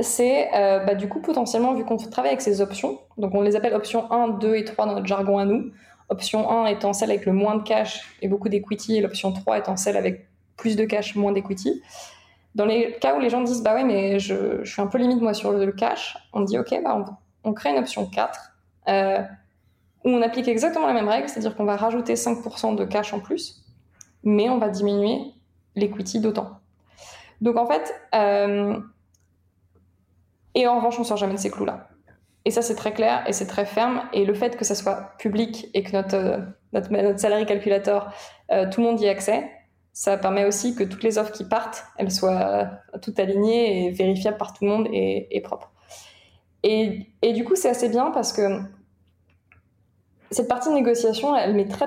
c'est euh, bah, du coup potentiellement, vu qu'on travaille avec ces options, donc on les appelle options 1, 2 et 3 dans notre jargon à nous. Option 1 étant celle avec le moins de cash et beaucoup d'equity, et l'option 3 étant celle avec plus de cash, moins d'equity. Dans les cas où les gens disent bah ouais mais je, suis un peu limite moi sur le, cash, on dit ok bah on, crée une option 4 euh, où on applique exactement la même règle, c'est-à-dire qu'on va rajouter 5% de cash en plus, mais on va diminuer l'equity d'autant. Donc en fait, euh, et en revanche, on sort jamais de ces clous-là. Et ça, c'est très clair et c'est très ferme. Et le fait que ça soit public et que notre, euh, notre, calculator, euh, tout le monde y ait accès, ça permet aussi que toutes les offres qui partent, elles soient toutes alignées et vérifiables par tout le monde et, et propres. Et, et, du coup, c'est assez bien parce que cette partie de négociation, elle met très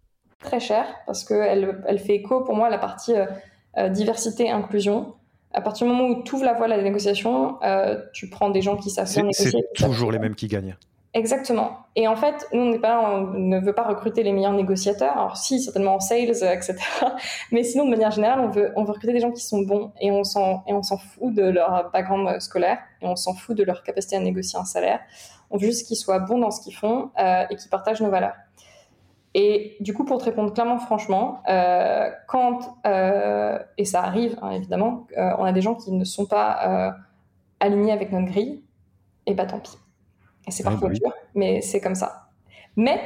très cher parce qu'elle elle fait écho pour moi à la partie euh, euh, diversité inclusion. À partir du moment où tu ouvres la voie à la négociation, euh, tu prends des gens qui savent bien négocier. C'est toujours les mêmes qui gagnent. Exactement. Et en fait, nous, on pas on ne veut pas recruter les meilleurs négociateurs. Alors si, certainement en sales, etc. Mais sinon, de manière générale, on veut, on veut recruter des gens qui sont bons et on s'en, et on s'en fout de leur background scolaire et on s'en fout de leur capacité à négocier un salaire. On veut juste qu'ils soient bons dans ce qu'ils font et qu'ils partagent nos valeurs. Et du coup, pour te répondre clairement, franchement, euh, quand, euh, et ça arrive hein, évidemment, euh, on a des gens qui ne sont pas alignés avec notre grille, et bah tant pis. Et c'est parfois bah dur, mais c'est comme ça. Mais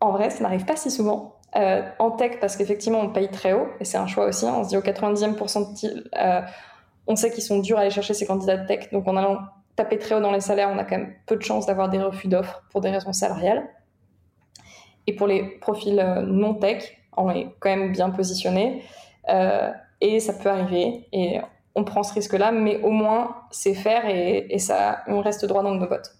en vrai, ça n'arrive pas si souvent. en tech, parce qu'effectivement, on paye très haut, et c'est un choix aussi. Hein, on se dit au 90e pourcentile, on sait qu'ils sont durs à aller chercher ces candidats de tech, donc en allant taper très haut dans les salaires, on a quand même peu de chances d'avoir des refus d'offres pour des raisons salariales. Et pour les profils euh, non tech, on est quand même bien positionné. Euh, et ça peut arriver. Et on prend ce risque-là, mais au moins, c'est faire et, ça, on reste droit dans nos bottes.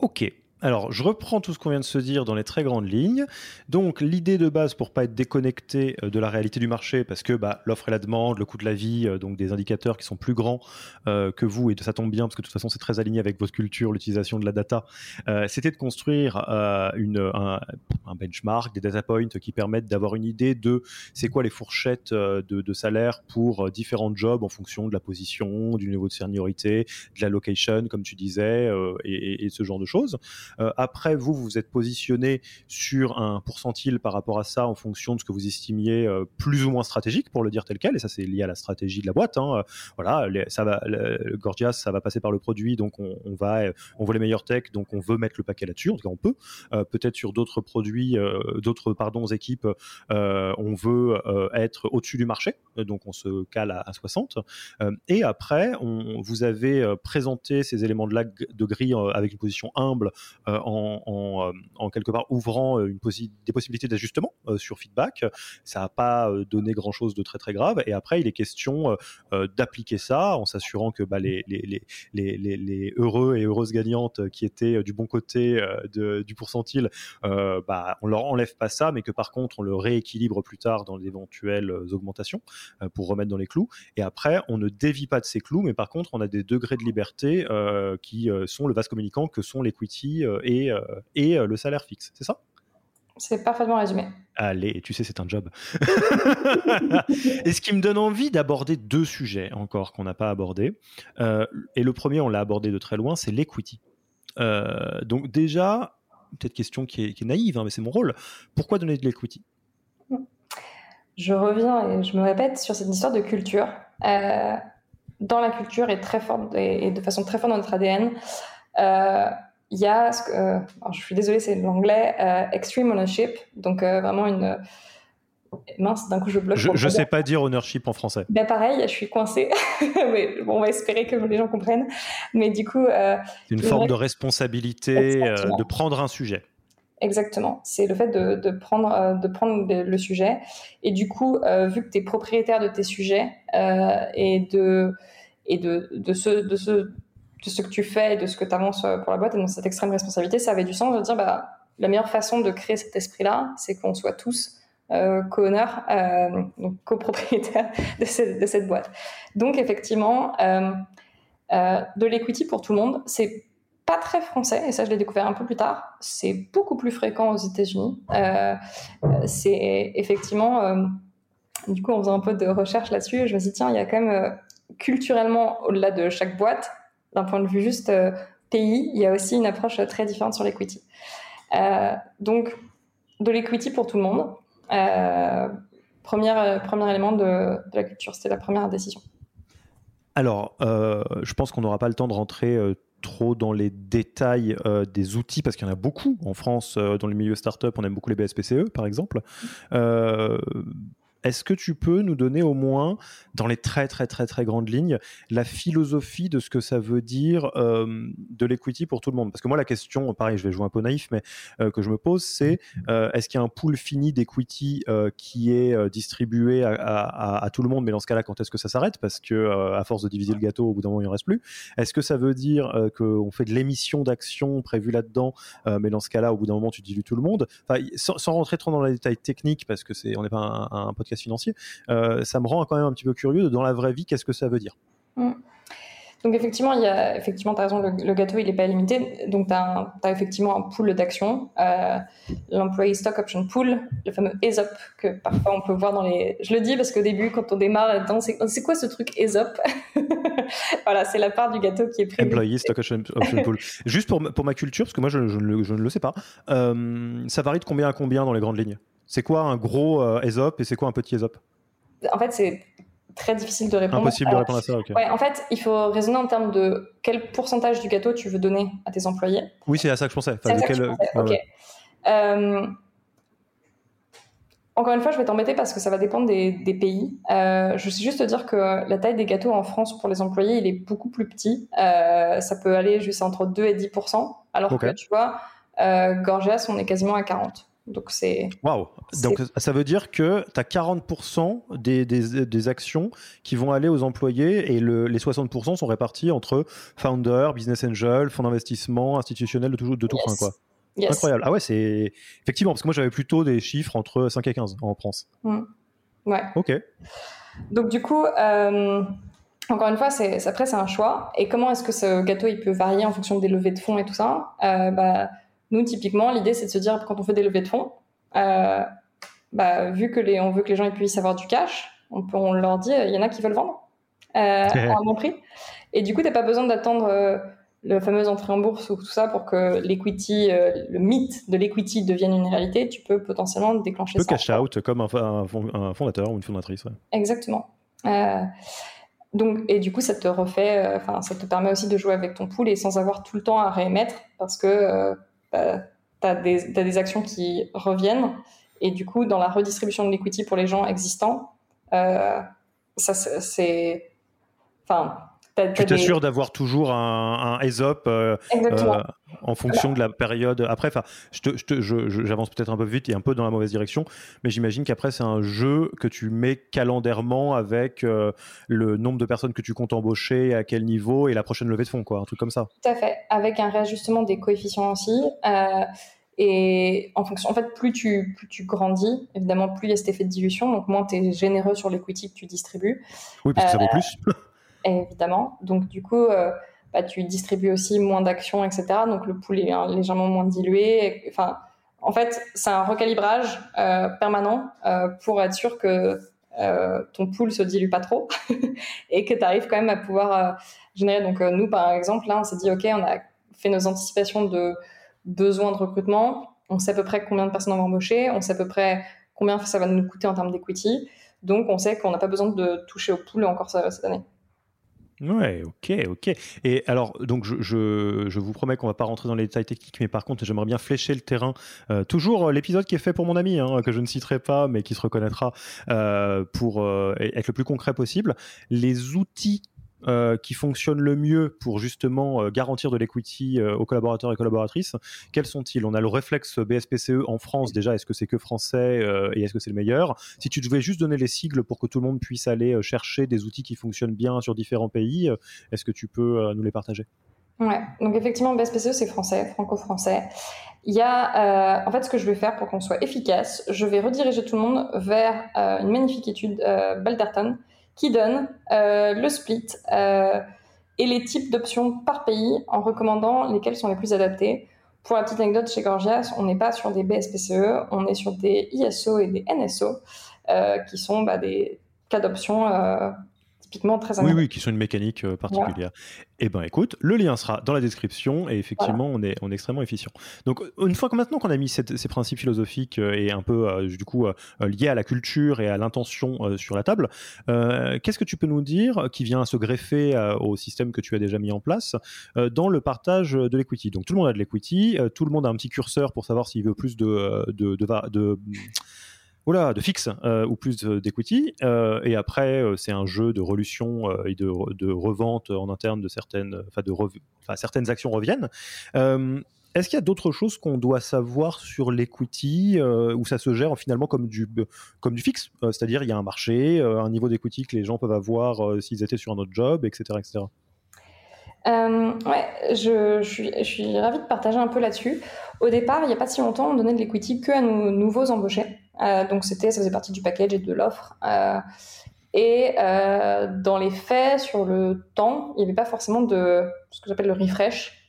Ok. Alors, je reprends tout ce qu'on vient de se dire dans les très grandes lignes. Donc, l'idée de base pour pas être déconnecté euh, de la réalité du marché, parce que bah, l'offre et la demande, le coût de la vie, euh, donc des indicateurs qui sont plus grands euh, que vous, et ça tombe bien parce que de toute façon c'est très aligné avec votre culture, l'utilisation de la data. C'était de construire une, un, benchmark, des data points qui permettent d'avoir une idée de c'est quoi les fourchettes de, salaire pour différents jobs en fonction de la position, du niveau de seniorité, de la location, comme tu disais, et, ce genre de choses. Euh, après, vous, vous êtes positionné sur un pourcentile par rapport à ça en fonction de ce que vous estimiez euh, plus ou moins stratégique, pour le dire tel quel, et ça c'est lié à la stratégie de la boîte. Hein. Euh, voilà, ça va, Gorgias, ça va passer par le produit, donc on, va, on veut les meilleurs techs, donc on veut mettre le paquet là-dessus. En tout cas, on peut. Peut-être sur d'autres produits, d'autres pardon équipes, on veut être au-dessus du marché, donc on se cale à, 60. et après, on, vous avez présenté ces éléments de, de grille avec une position humble euh, en, en, quelque part ouvrant une des possibilités d'ajustement sur feedback. Ça n'a pas donné grand-chose de très très grave. Et après, il est question d'appliquer ça en s'assurant que bah, les, les, les, les, heureux et heureuses gagnantes qui étaient du bon côté de, du pourcentile, bah, on leur enlève pas ça, mais que par contre, on le rééquilibre plus tard dans d'éventuelles augmentations pour remettre dans les clous. Et après, on ne dévie pas de ces clous, mais par contre, on a des degrés de liberté qui sont le vase communicant que sont l'equity euh, et, euh, et euh, le salaire fixe, c'est ça? C'est parfaitement résumé. Allez, tu sais, c'est un job. et ce qui me donne envie d'aborder deux sujets encore qu'on n'a pas abordés. et le premier, on l'a abordé de très loin, c'est l'equity. donc déjà, peut-être question qui est, naïve, hein, mais c'est mon rôle. Pourquoi donner de l'equity Je reviens et je me répète sur cette histoire de culture. dans la culture et très forte et, de façon très forte dans notre ADN, il y a, euh, je suis désolée, c'est l'anglais, euh, extreme ownership, donc euh, vraiment une. Mince, d'un coup je bloque. Je ne sais pas dire ownership en français. Ben pareil, je suis coincée, mais bon, on va espérer que les gens comprennent. Mais du coup. c'est une forme de responsabilité, de prendre un sujet. Exactement, c'est le fait de, de prendre, de prendre le sujet. Et du coup, vu que tu es propriétaire de tes sujets et de, et de, de, ce, de, ce, de ce que tu fais et de ce que tu avances euh, pour la boîte et dans cette extrême responsabilité, ça avait du sens de dire bah, la meilleure façon de créer cet esprit-là, c'est qu'on soit tous euh, co-honneurs, euh, copropriétaires de, de, cette boîte. Donc effectivement, de l'equity pour tout le monde, c'est pas très français, et ça je l'ai découvert un peu plus tard, c'est beaucoup plus fréquent aux États-Unis. c'est effectivement, du coup en faisant un peu de recherche là-dessus, je me suis dit tiens, il y a quand même culturellement, au-delà de chaque boîte, d'un point de vue juste euh, pays, il y a aussi une approche très différente sur l'equity. Euh, donc, de l'equity pour tout le monde. Euh, premier, premier élément de, la culture, c'était la première décision. Alors, je pense qu'on n'aura pas le temps de rentrer trop dans les détails des outils parce qu'il y en a beaucoup en France dans le milieu startup. On aime beaucoup les BSPCE, par exemple. Est-ce que tu peux nous donner au moins, dans les très très très très grandes lignes, la philosophie de ce que ça veut dire euh, de l'equity pour tout le monde? Parce que moi, la question, pareil, je vais jouer un peu naïf, mais euh, que je me pose, c'est euh, est-ce qu'il y a un pool fini d'equity qui est distribué à, tout le monde? Mais dans ce cas-là, quand est-ce que ça s'arrête? Parce que à force de diviser le gâteau, au bout d'un moment, il en reste plus. Est-ce que ça veut dire qu'on fait de l'émission d'actions prévues là-dedans Mais dans ce cas-là, au bout d'un moment, tu dilues tout le monde? Enfin, sans, rentrer trop dans les détails techniques, parce que c'est, on n'est pas un, un podcast financier, euh, ça me rend quand même un petit peu curieux de, dans la vraie vie, qu'est-ce que ça veut dire mm. Donc effectivement, il y a, effectivement, tu as raison, le, gâteau, il n'est pas limité. Donc tu as, effectivement un pool d'actions, euh, l'Employee Stock Option Pool, le fameux ESOP, que parfois on peut voir dans les... Je le dis parce qu'au début, quand on démarre là-dedans, c'est quoi ce truc ESOP Voilà, c'est la part du gâteau qui est prise. Employee Stock Option, Pool. Juste pour, pour, ma culture, parce que moi, je, je, ne, le sais pas, euh, ça varie de combien à combien dans les grandes lignes? C'est quoi un gros euh, ESOP et c'est quoi un petit ESOP En fait, c'est très difficile de répondre. Impossible de répondre à ça, ok. Ouais, en fait, il faut raisonner en termes de quel pourcentage du gâteau tu veux donner à tes employés. Oui, c'est à ça que je pensais. encore une fois, je vais t'embêter parce que ça va dépendre des, pays. Euh, je sais juste te dire que la taille des gâteaux en France pour les employés, il est beaucoup plus petit. Euh, ça peut aller juste entre 2 et 10% alors que tu vois, Gorgias, on est quasiment à 40 Donc c'est. Waouh Donc ça veut dire que tu as 40% des, des, des, actions qui vont aller aux employés et le, les 60% sont répartis entre founder, business angel, fonds d'investissement, institutionnel, de tout, de tout yes. quoi. Incroyable. Ah ouais, c'est. Effectivement, parce que moi j'avais plutôt des chiffres entre 5 et 15 en France. Mm. Ouais. Ok. Donc du coup. Euh encore une fois, c'est, après, c'est un choix. Et comment est-ce que ce gâteau, il peut varier en fonction des levées de fonds et tout ça? Euh, bah, Nous, typiquement, l'idée, c'est de se dire, quand on fait des levées de fonds, euh, bah, vu que les, on veut que les gens ils puissent avoir du cash, on, peut, on leur dit, il y en a qui veulent vendre euh, à un bon prix. Et du coup, tu n'as pas besoin d'attendre euh, le fameux entrée en bourse ou tout ça pour que l'equity, euh, le mythe de l'equity devienne une réalité. Tu peux potentiellement déclencher ça. Tu peux cash out comme un, un, un, fondateur ou une fondatrice. Ouais. Exactement. Euh, donc, et du coup, ça te refait, euh, enfin, ça te permet aussi de jouer avec ton pool et sans avoir tout le temps à réémettre parce que euh, bah, tu as, des actions qui reviennent. Et du coup, dans la redistribution de l'equity pour les gens existants, euh, ça, c'est. Enfin, tu t'assures des... d'avoir toujours un, un ESOP euh, euh, en fonction de la période. Après, j'avance peut-être un peu vite et un peu dans la mauvaise direction, mais j'imagine qu'après c'est un jeu que tu mets calendairement avec euh, le nombre de personnes que tu comptes embaucher, à quel niveau et la prochaine levée de fonds, quoi, un truc comme ça. Tout à fait, avec un réajustement des coefficients aussi. Et en fonction, en fait, plus tu, plus tu grandis, évidemment, plus il y a cet effet de dilution, donc moins tu es généreux sur l'equity que tu distribues. Oui, parce que ça vaut plus. évidemment. Donc, du coup, euh, bah, tu distribues aussi moins d'actions, etc. Donc, le pool est légèrement moins dilué. Enfin, en fait, c'est un recalibrage euh, permanent euh, pour être sûr que ton pool se dilue pas trop et que tu arrives quand même à pouvoir générer. Donc, nous, par exemple, là, on s'est dit, OK, on a fait nos anticipations de besoins de recrutement. On sait à peu près combien de personnes on va embaucher. On sait à peu près combien ça va nous coûter en termes d'equity. Donc, on sait qu'on n'a pas besoin de toucher au pool encore cette année. Ouais, ok, ok. Et alors, donc, je, je, je vous promets qu'on va pas rentrer dans les détails techniques, mais par contre, j'aimerais bien flécher le terrain. Euh, toujours euh, l'épisode qui est fait pour mon ami, hein, que je ne citerai pas, mais qui se reconnaîtra euh, pour euh, être le plus concret possible. Les outils euh, qui fonctionnent le mieux pour justement euh, garantir de l'equity euh, aux collaborateurs et collaboratrices, quels sont-ils? On a le réflexe BSPCE en France déjà, est-ce que c'est que français et est-ce que c'est le meilleur? Si tu devais juste donner les sigles pour que tout le monde puisse aller chercher des outils qui fonctionnent bien sur différents pays, est-ce que tu peux nous les partager? Ouais, donc effectivement, BSPCE c'est français, franco-français. Il y a, euh, en fait, ce que je vais faire pour qu'on soit efficace, je vais rediriger tout le monde vers euh, une magnifique étude euh, Balderton qui donne euh, le split euh, et les types d'options par pays en recommandant lesquels sont les plus adaptés. Pour la petite anecdote, chez Gorgias, on n'est pas sur des BSPCE, on est sur des ISO et des NSO, euh, qui sont bah, des cas d'options typiquement très Oui, oui, qui sont une mécanique euh, particulière. Voilà. Eh ben, écoute, le lien sera dans la description et effectivement, voilà. on, est, on est extrêmement efficient. Donc, une fois que maintenant qu'on a mis cette, ces principes philosophiques euh, et un peu, euh, du coup, euh, liés à la culture et à l'intention euh, sur la table, euh, qu'est-ce que tu peux nous dire qui vient se greffer au système que tu as déjà mis en place dans le partage de l'equity? Donc, tout le monde a de l'equity, tout le monde a un petit curseur pour savoir s'il veut plus de, de, de, de, de oula, de fixe euh, ou plus d'equity. Euh, et après, euh, c'est un jeu de relution euh, et de, revente en interne de certaines, certaines actions reviennent. Euh, est-ce qu'il y a d'autres choses qu'on doit savoir sur l'equity euh, où ça se gère finalement comme du, comme du fixe? C'est-à-dire il y a un marché, un niveau d'equity que les gens peuvent avoir s'ils étaient sur un autre job, etc. etc. Euh, ouais, je, je, suis, je suis ravie de partager un peu là-dessus. Au départ, il n'y a pas si longtemps, on donnait de l'equity que à nos nouveaux embauchés. Euh, donc c'était, ça faisait partie du package et de l'offre. Euh, et euh, dans les faits, sur le temps, il n'y avait pas forcément de ce que j'appelle le refresh,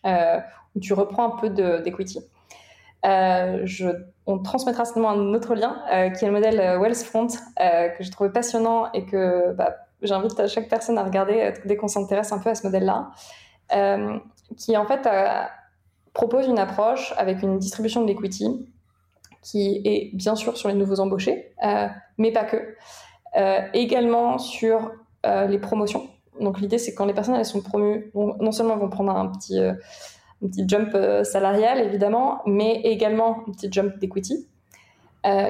où tu reprends un peu d'equity. on transmettra certainement un autre lien, qui est le modèle Wellsfront, que j'ai trouvé passionnant et que bah, j'invite chaque personne à regarder dès qu'on s'intéresse un peu à ce modèle-là, qui en fait propose une approche avec une distribution de l'equity qui est bien sûr sur les nouveaux embauchés, euh, mais pas que. Euh, également sur euh, les promotions. Donc l'idée, c'est quand les personnes elles sont promues, non seulement vont prendre un petit, un petit jump salarial, évidemment, mais également un petit jump d'equity,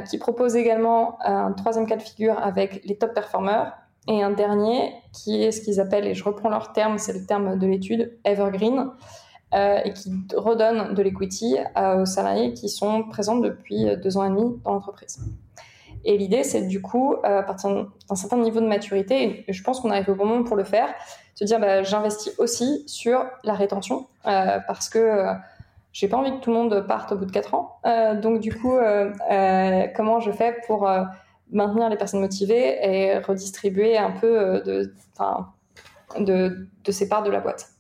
qui propose également un troisième cas de figure avec les top performers, et un dernier qui est ce qu'ils appellent, et je reprends leur terme, c'est le terme de l'étude, evergreen, et qui redonne de l'equity aux salariés qui sont présents depuis deux ans et demi dans l'entreprise. Et l'idée, c'est du coup, à partir d'un certain niveau de maturité, et je pense qu'on arrive au bon moment pour le faire, se dire bah, j'investis aussi sur la rétention parce que j'ai pas envie que tout le monde parte au bout de 4 ans. Euh, donc du coup, euh, euh, comment je fais pour maintenir les personnes motivées et redistribuer un peu de ces parts de la boîte?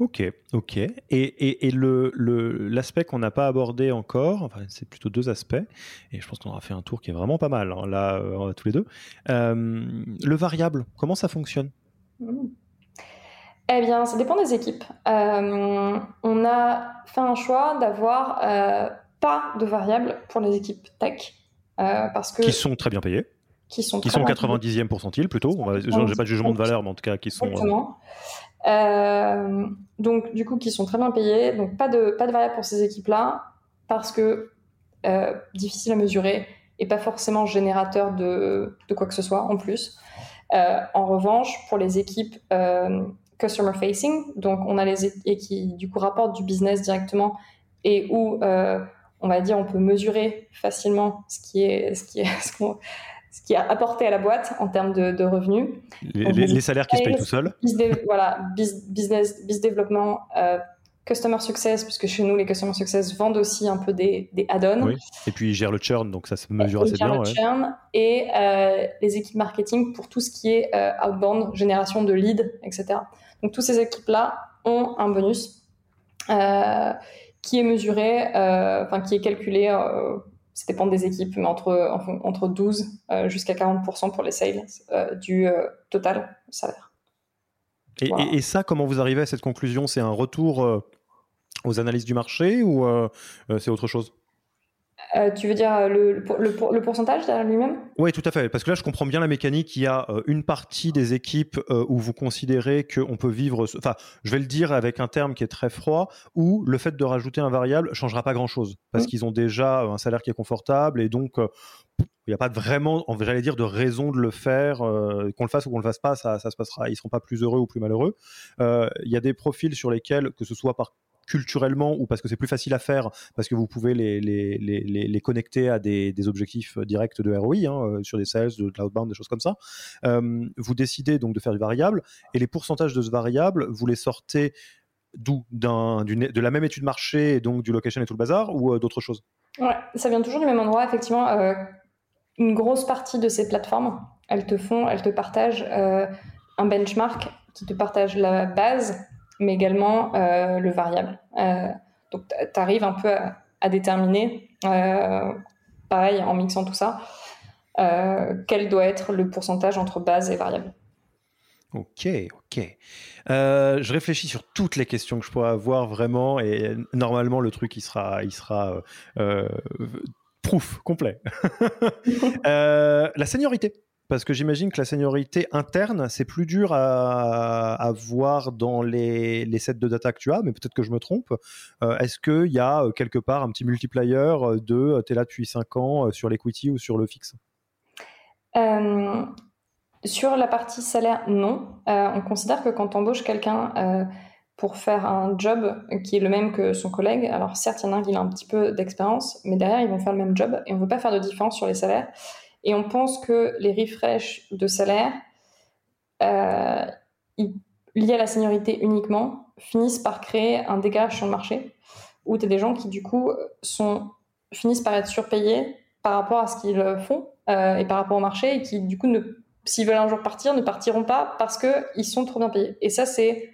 Ok, ok. Et, et, et le, l'aspect qu'on n'a pas abordé encore, enfin, c'est plutôt deux aspects, et je pense qu'on aura fait un tour qui est vraiment pas mal, hein, là, tous les deux. le variable, comment ça fonctionne? Mmh. Eh bien, ça dépend des équipes. Euh, on a fait un choix d'avoir euh, pas de variables pour les équipes tech. Euh, parce que qui sont très bien payées. Qui sont, qui sont 90e pourcentile plutôt. Je n'ai pas de jugement de valeur, mais en tout cas qui sont. Exactement. Donc, du coup, qui sont très bien payés. Donc, pas de, pas de variables pour ces équipes-là parce que difficile à mesurer et pas forcément générateur de, de quoi que ce soit en plus. en revanche, pour les équipes customer facing, donc on a les et qui du coup rapportent du business directement et où euh, on va dire on peut mesurer facilement ce qui est ce qui est ce, qui a apporté à la boîte en termes de, revenus. Les, salaires qui se payent tout seuls. voilà, business, business développement, euh, Customer Success, puisque chez nous, les Customer Success vendent aussi un peu des, des add-ons. Oui. Et puis, ils gèrent le churn, donc ça se mesure assez bien. Le churn et euh, les équipes marketing pour tout ce qui est euh, outbound, génération de leads, etc. Donc, toutes ces équipes-là ont un bonus euh, qui est mesuré, enfin, qui est calculé, ça dépend des équipes, mais entre, entre 12 jusqu'à 40% pour les sales du total salaire. Et, et, ça, comment vous arrivez à cette conclusion? C'est un retour aux analyses du marché ou euh, euh, c'est autre chose? Euh, tu veux dire le, le, le pourcentage derrière lui-même? Oui, tout à fait. Parce que là, je comprends bien la mécanique. Il y a une partie des équipes où vous considérez qu'on peut vivre, enfin, je vais le dire avec un terme qui est très froid, où le fait de rajouter un variable changera pas grand-chose. Parce mmh. qu'ils ont déjà un salaire qui est confortable et donc il n'y a pas vraiment, j'allais dire, de raison de le faire, qu'on le fasse ou qu'on le fasse pas, ça, ça se passera. Ils seront pas plus heureux ou plus malheureux. Il y a des profils sur lesquels, que ce soit par culturellement ou parce que c'est plus facile à faire, parce que vous pouvez les, les, les, les connecter à des, des, objectifs directs de ROI, hein, euh, sur des sales, de l'outbound, des choses comme ça. Euh, vous décidez donc de faire du variable, et les pourcentages de ce variable, vous les sortez d'où? De la même étude marché, donc du location et tout le bazar, ou euh, d'autres choses? Ouais, ça vient toujours du même endroit, effectivement. une grosse partie de ces plateformes, elles te font, elles te partagent un benchmark qui te partage la base mais également euh, le variable. Euh, donc, tu arrives un peu à, déterminer, euh, pareil, en mixant tout ça, quel doit être le pourcentage entre base et variable. Ok, ok. je réfléchis sur toutes les questions que je pourrais avoir vraiment, et normalement le truc il sera, il sera proof complet. la seniorité. Parce que j'imagine que la seniorité interne, c'est plus dur à, voir dans les, les, sets de data que tu as, mais peut-être que je me trompe. Euh, est-ce qu'il y a euh, quelque part un petit multiplier de euh, tu es là depuis 5 ans sur l'equity ou sur le fixe? Sur la partie salaire, non. on considère que quand on embauche quelqu'un pour faire un job qui est le même que son collègue, alors certes, il y en a un qui a un petit peu d'expérience, mais derrière, ils vont faire le même job et on ne veut pas faire de différence sur les salaires. Et on pense que les refresh de salaire euh, liés à la seniorité uniquement finissent par créer un dégât sur le marché où tu as des gens qui du coup finissent par être surpayés par rapport à ce qu'ils font euh, et par rapport au marché et qui du coup, s'ils veulent un jour partir, ne partiront pas parce qu'ils sont trop bien payés. Et ça, c'est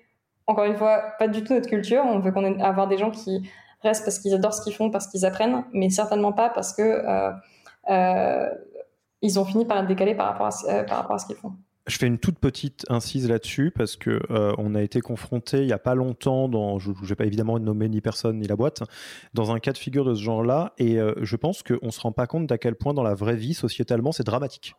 encore une fois pas du tout notre culture. On veut qu'on ait, avoir des gens qui restent parce qu'ils adorent ce qu'ils font, parce qu'ils apprennent, mais certainement pas parce que euh ils ont fini par être décalés par rapport à, euh, par rapport à ce qu'ils font. Je fais une toute petite incise là-dessus parce que euh, on a été confronté il y a pas longtemps, dans, je ne vais pas évidemment nommer ni personne ni la boîte, dans un cas de figure de ce genre-là, et euh, je pense qu'on se rend pas compte d'à quel point dans la vraie vie, sociétalement, c'est dramatique.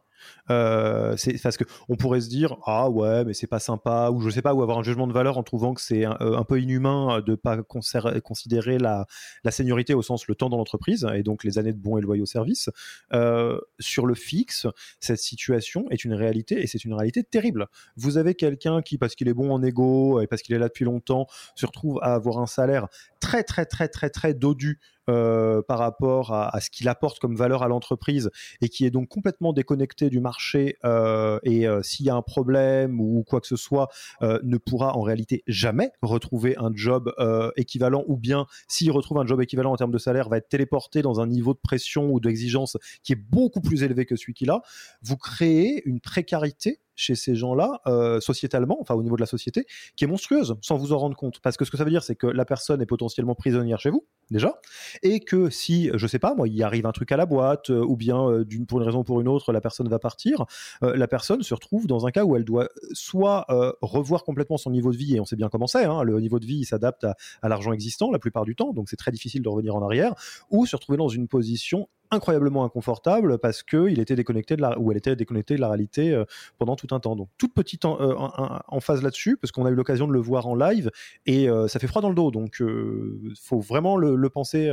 Euh, c'est parce que on pourrait se dire ah ouais mais c'est pas sympa ou je sais pas ou avoir un jugement de valeur en trouvant que c'est un, euh, peu inhumain de pas considérer la, la seniorité au sens le temps dans l'entreprise et donc les années de bons et loyaux services. Euh, sur le fixe, cette situation est une réalité et c'est une réalité terrible. Vous avez quelqu'un qui parce qu'il est bon en égo et parce qu'il est là depuis longtemps se retrouve à avoir un salaire très très très très très dodu euh, par rapport à, ce qu'il apporte comme valeur à l'entreprise et qui est donc complètement déconnecté du marché euh, et euh, s'il y a un problème ou quoi que ce soit ne pourra en réalité jamais retrouver un job équivalent ou bien s'il retrouve un job équivalent en termes de salaire va être téléporté dans un niveau de pression ou d'exigence qui est beaucoup plus élevé que celui qu'il a, vous créez une précarité chez ces gens-là, euh, sociétalement, enfin au niveau de la société, qui est monstrueuse, sans vous en rendre compte. Parce que ce que ça veut dire, c'est que la personne est potentiellement prisonnière chez vous, déjà, et que si, je sais pas, moi, il arrive un truc à la boîte, euh, ou bien euh, pour une raison ou pour une autre, la personne va partir, la personne se retrouve dans un cas où elle doit soit revoir complètement son niveau de vie, et on sait bien comment c'est, hein, le niveau de vie s'adapte à, à l'argent existant la plupart du temps, donc c'est très difficile de revenir en arrière, ou se retrouver dans une position incroyablement inconfortable parce qu'il était déconnecté de la, ou elle était déconnectée de la réalité euh, pendant tout un temps. Donc toute petite en, euh, phase là-dessus parce qu'on a eu l'occasion de le voir en live et euh, ça fait froid dans le dos. Donc il faut vraiment le, penser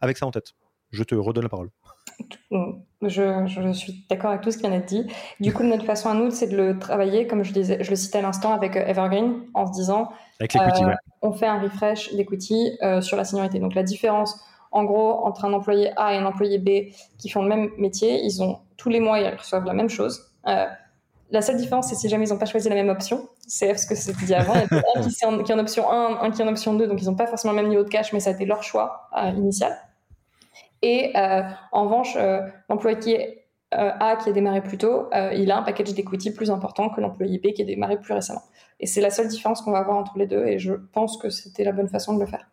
avec ça en tête. Je te redonne la parole. Je, suis d'accord avec tout ce qui vient d'être dit. Du coup, notre façon à nous, c'est de le travailler, comme je, disais, je le citais à l'instant, avec Evergreen, en se disant on fait un refresh d'equity sur la seniorité. Donc la différence en gros, entre un employé A et un employé B qui font le même métier, ils ont tous les mois, ils reçoivent la même chose. Euh, la seule différence, c'est si jamais ils n'ont pas choisi la même option. C'est ce que c'était dit avant. Il y a un qui, est en, option 1, un qui est en option 2, donc ils n'ont pas forcément le même niveau de cash, mais ça a été leur choix euh, initial. Et euh, en revanche, l'employé A qui a démarré plus tôt, il a un package d'equity plus important que l'employé B qui a démarré plus récemment. Et c'est la seule différence qu'on va avoir entre les deux, et je pense que c'était la bonne façon de le faire.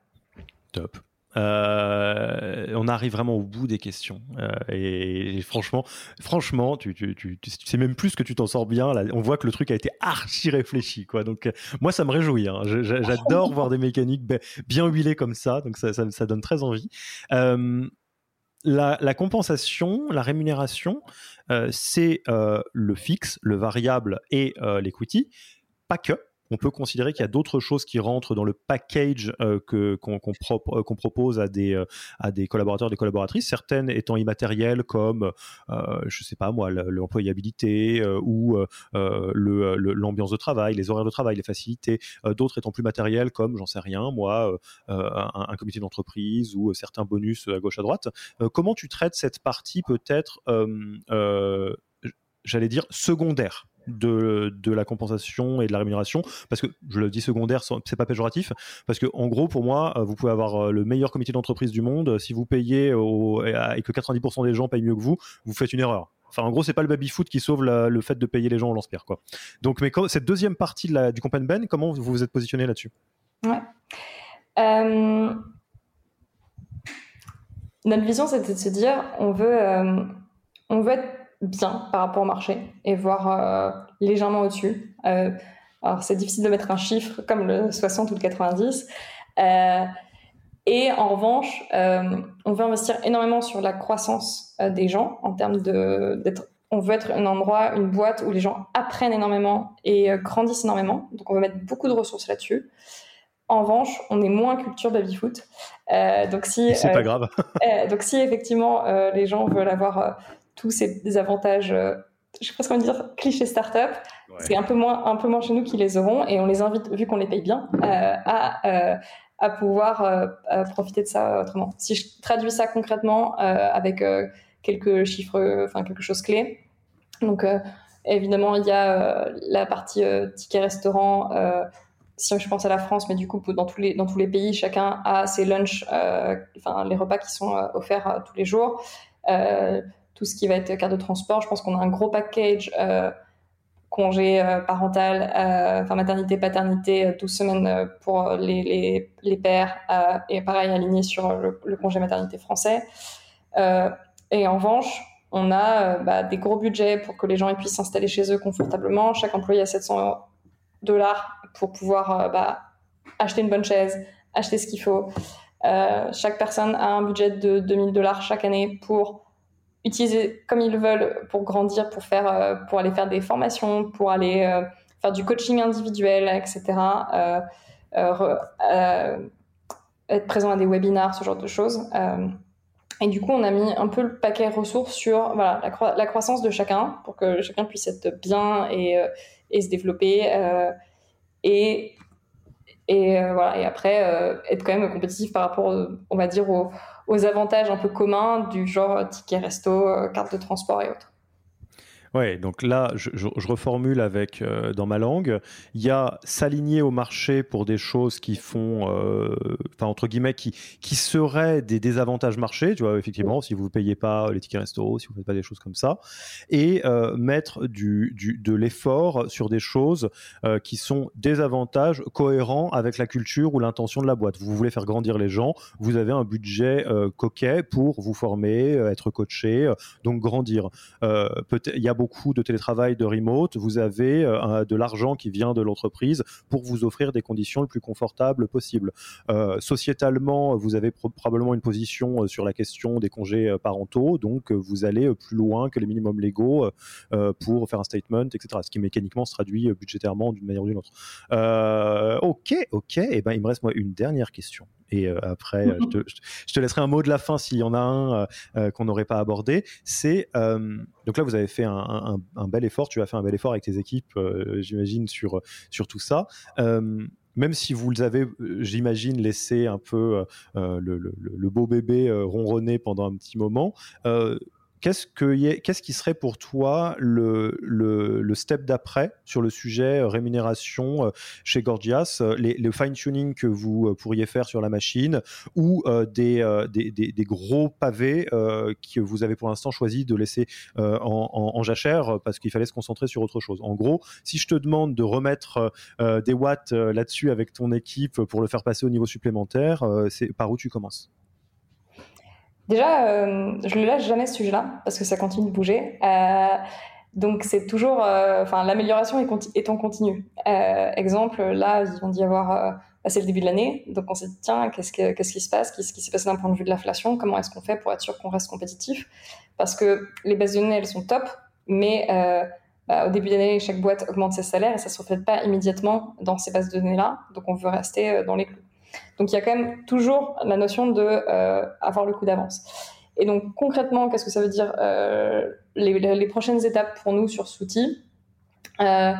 Top. Euh, on arrive vraiment au bout des questions. Euh, et, franchement, franchement, tu, sais même plus que tu t'en sors bien. On voit que le truc a été archi réfléchi, quoi. Donc, euh, moi, ça me réjouit. Hein. J'adore voir des mécaniques bien huilées comme ça. Donc, ça, ça, donne très envie. La, la, compensation, la rémunération, c'est le fixe, le variable et l'equity. Pas que on peut considérer qu'il y a d'autres choses qui rentrent dans le package euh, euh, qu'on propose à des euh, à des collaborateurs, des collaboratrices, certaines étant immatérielles comme euh, je sais pas moi l'employabilité ou l'ambiance de travail, les horaires de travail, les facilités, d'autres étant plus matérielles comme j'en sais rien moi un, comité d'entreprise ou certains bonus à gauche à droite. comment tu traites cette partie peut-être j'allais dire secondaire de, de, la compensation et de la rémunération. Parce que je le dis secondaire c'est pas péjoratif. Parce que en gros pour moi euh, vous pouvez avoir euh, le meilleur comité d'entreprise du monde. Si vous payez et que 90% des gens payent mieux que vous vous faites une erreur. Enfin, en gros, c'est pas le baby foot qui sauve le fait de payer les gens en lance-pierre, quoi. Donc, mais cette deuxième partie du Compen Ben, comment vous vous êtes positionné là-dessus? Ouais. Euh, notre vision, c'était de se dire, on veut, on veut être bien par rapport au marché et voir euh, légèrement au-dessus. Euh, alors, c'est difficile de mettre un chiffre comme le 60 ou le 90. Euh, et en revanche, on veut investir énormément sur la croissance des gens en termes d'être on veut être un endroit, une boîte où les gens apprennent énormément et grandissent énormément. Donc, on veut mettre beaucoup de ressources là-dessus. En revanche, on est moins culture baby-foot. donc, si, c'est pas grave. donc, si effectivement les gens veulent avoir tous ces avantages, euh, je sais pas ce qu'on dire, cliché startup. C'est un peu moins, un peu moins chez nous qui les auront et on les invite, vu qu'on les paye bien, euh, à, euh, à pouvoir profiter de ça autrement. Si je traduis ça concrètement avec quelques chiffres, enfin quelque chose clé. Donc évidemment, il y a la partie ticket restaurant si je pense à la France, mais du coup, dans tous les, dans tous les pays, chacun a ses lunchs, enfin, les repas qui sont offerts tous les jours tout ce qui va être carte de transport. Je pense qu'on a un gros package euh, congé euh, parental, euh, enfin maternité, paternité, 12 semaines pour les, les, les pères, et pareil aligné sur le, congé maternité français. et en revanche, on a bah, des gros budgets pour que les gens puissent s'installer chez eux confortablement. Chaque employé a 700 dollars pour pouvoir bah, acheter une bonne chaise, acheter ce qu'il faut. chaque personne a un budget de 2000 dollars chaque année pour utiliser comme ils veulent pour grandir, pour, faire, pour aller faire des formations, pour aller faire du coaching individuel, etc. être présent à des webinars, ce genre de choses. Et du coup, on a mis un peu le paquet ressources sur voilà, la, croissance de chacun pour que chacun puisse être bien et, euh, et se développer. Euh, et, et, euh, voilà, et après, être quand même compétitif par rapport, on va dire, aux, aux, avantages un peu communs du genre ticket resto, carte de transport et autres. Ouais, donc là, je, reformule avec euh, dans ma langue. Il y a s'aligner au marché pour des choses qui font, euh, enfin entre guillemets, qui, qui seraient des désavantages marché. Tu vois, effectivement, si vous ne payez pas les tickets resto, si vous ne faites pas des choses comme ça, et euh, mettre du, du, de l'effort sur des choses qui sont des avantages cohérents avec la culture ou l'intention de la boîte. Vous voulez faire grandir les gens, vous avez un budget coquet pour vous former, être coaché, donc grandir. il y a beaucoup beaucoup de télétravail, de remote, vous avez euh, de l'argent qui vient de l'entreprise pour vous offrir des conditions le plus confortables possible. Euh, sociétalement, vous avez probablement une position euh, sur la question des congés parentaux, donc vous allez plus loin que les minimums légaux pour faire un statement, etc. Ce qui mécaniquement se traduit budgétairement d'une manière ou d'une autre. ok, ok. Et eh ben, il me reste moi une dernière question. Et après, je, te, laisserai un mot de la fin s'il y en a un qu'on n'aurait pas abordé. C'est donc là, vous avez fait un, bel effort. Tu as fait un bel effort avec tes équipes, j'imagine, sur sur tout ça même si vous les avez, j'imagine, laissé un peu le, beau bébé ronronner pendant un petit moment, Qu'est-ce, que, qu'est-ce qui serait pour toi le, step d'après sur le sujet euh, rémunération euh, chez Gorgias, euh, le fine-tuning que vous pourriez faire sur la machine ou des, gros pavés que vous avez pour l'instant choisi de laisser en, en, jachère parce qu'il fallait se concentrer sur autre chose. En gros, si je te demande de remettre des watts là-dessus avec ton équipe pour le faire passer au niveau supplémentaire, c'est par où tu commences? Déjà, euh, je ne lâche jamais ce sujet-là parce que ça continue de bouger. Euh, donc c'est toujours, euh, enfin l'amélioration est, en continu. exemple, là, ils vont d'y avoir, c'est le début de l'année, donc on s'est dit tiens, qu'est-ce, qui se passe, qu'est-ce qui s'est passé d'un point de vue de l'inflation, comment est-ce qu'on fait pour être sûr qu'on reste compétitif, parce que les bases de données elles sont top, mais bah, au début d'année chaque boîte augmente ses salaires et ça se reflète pas immédiatement dans ces bases de données là, donc on veut rester dans les clous. Donc il y a quand même toujours la notion de euh, avoir le coup d'avance. Et donc concrètement, qu'est-ce que ça veut dire euh, les, prochaines étapes pour nous sur cet outil? Euh,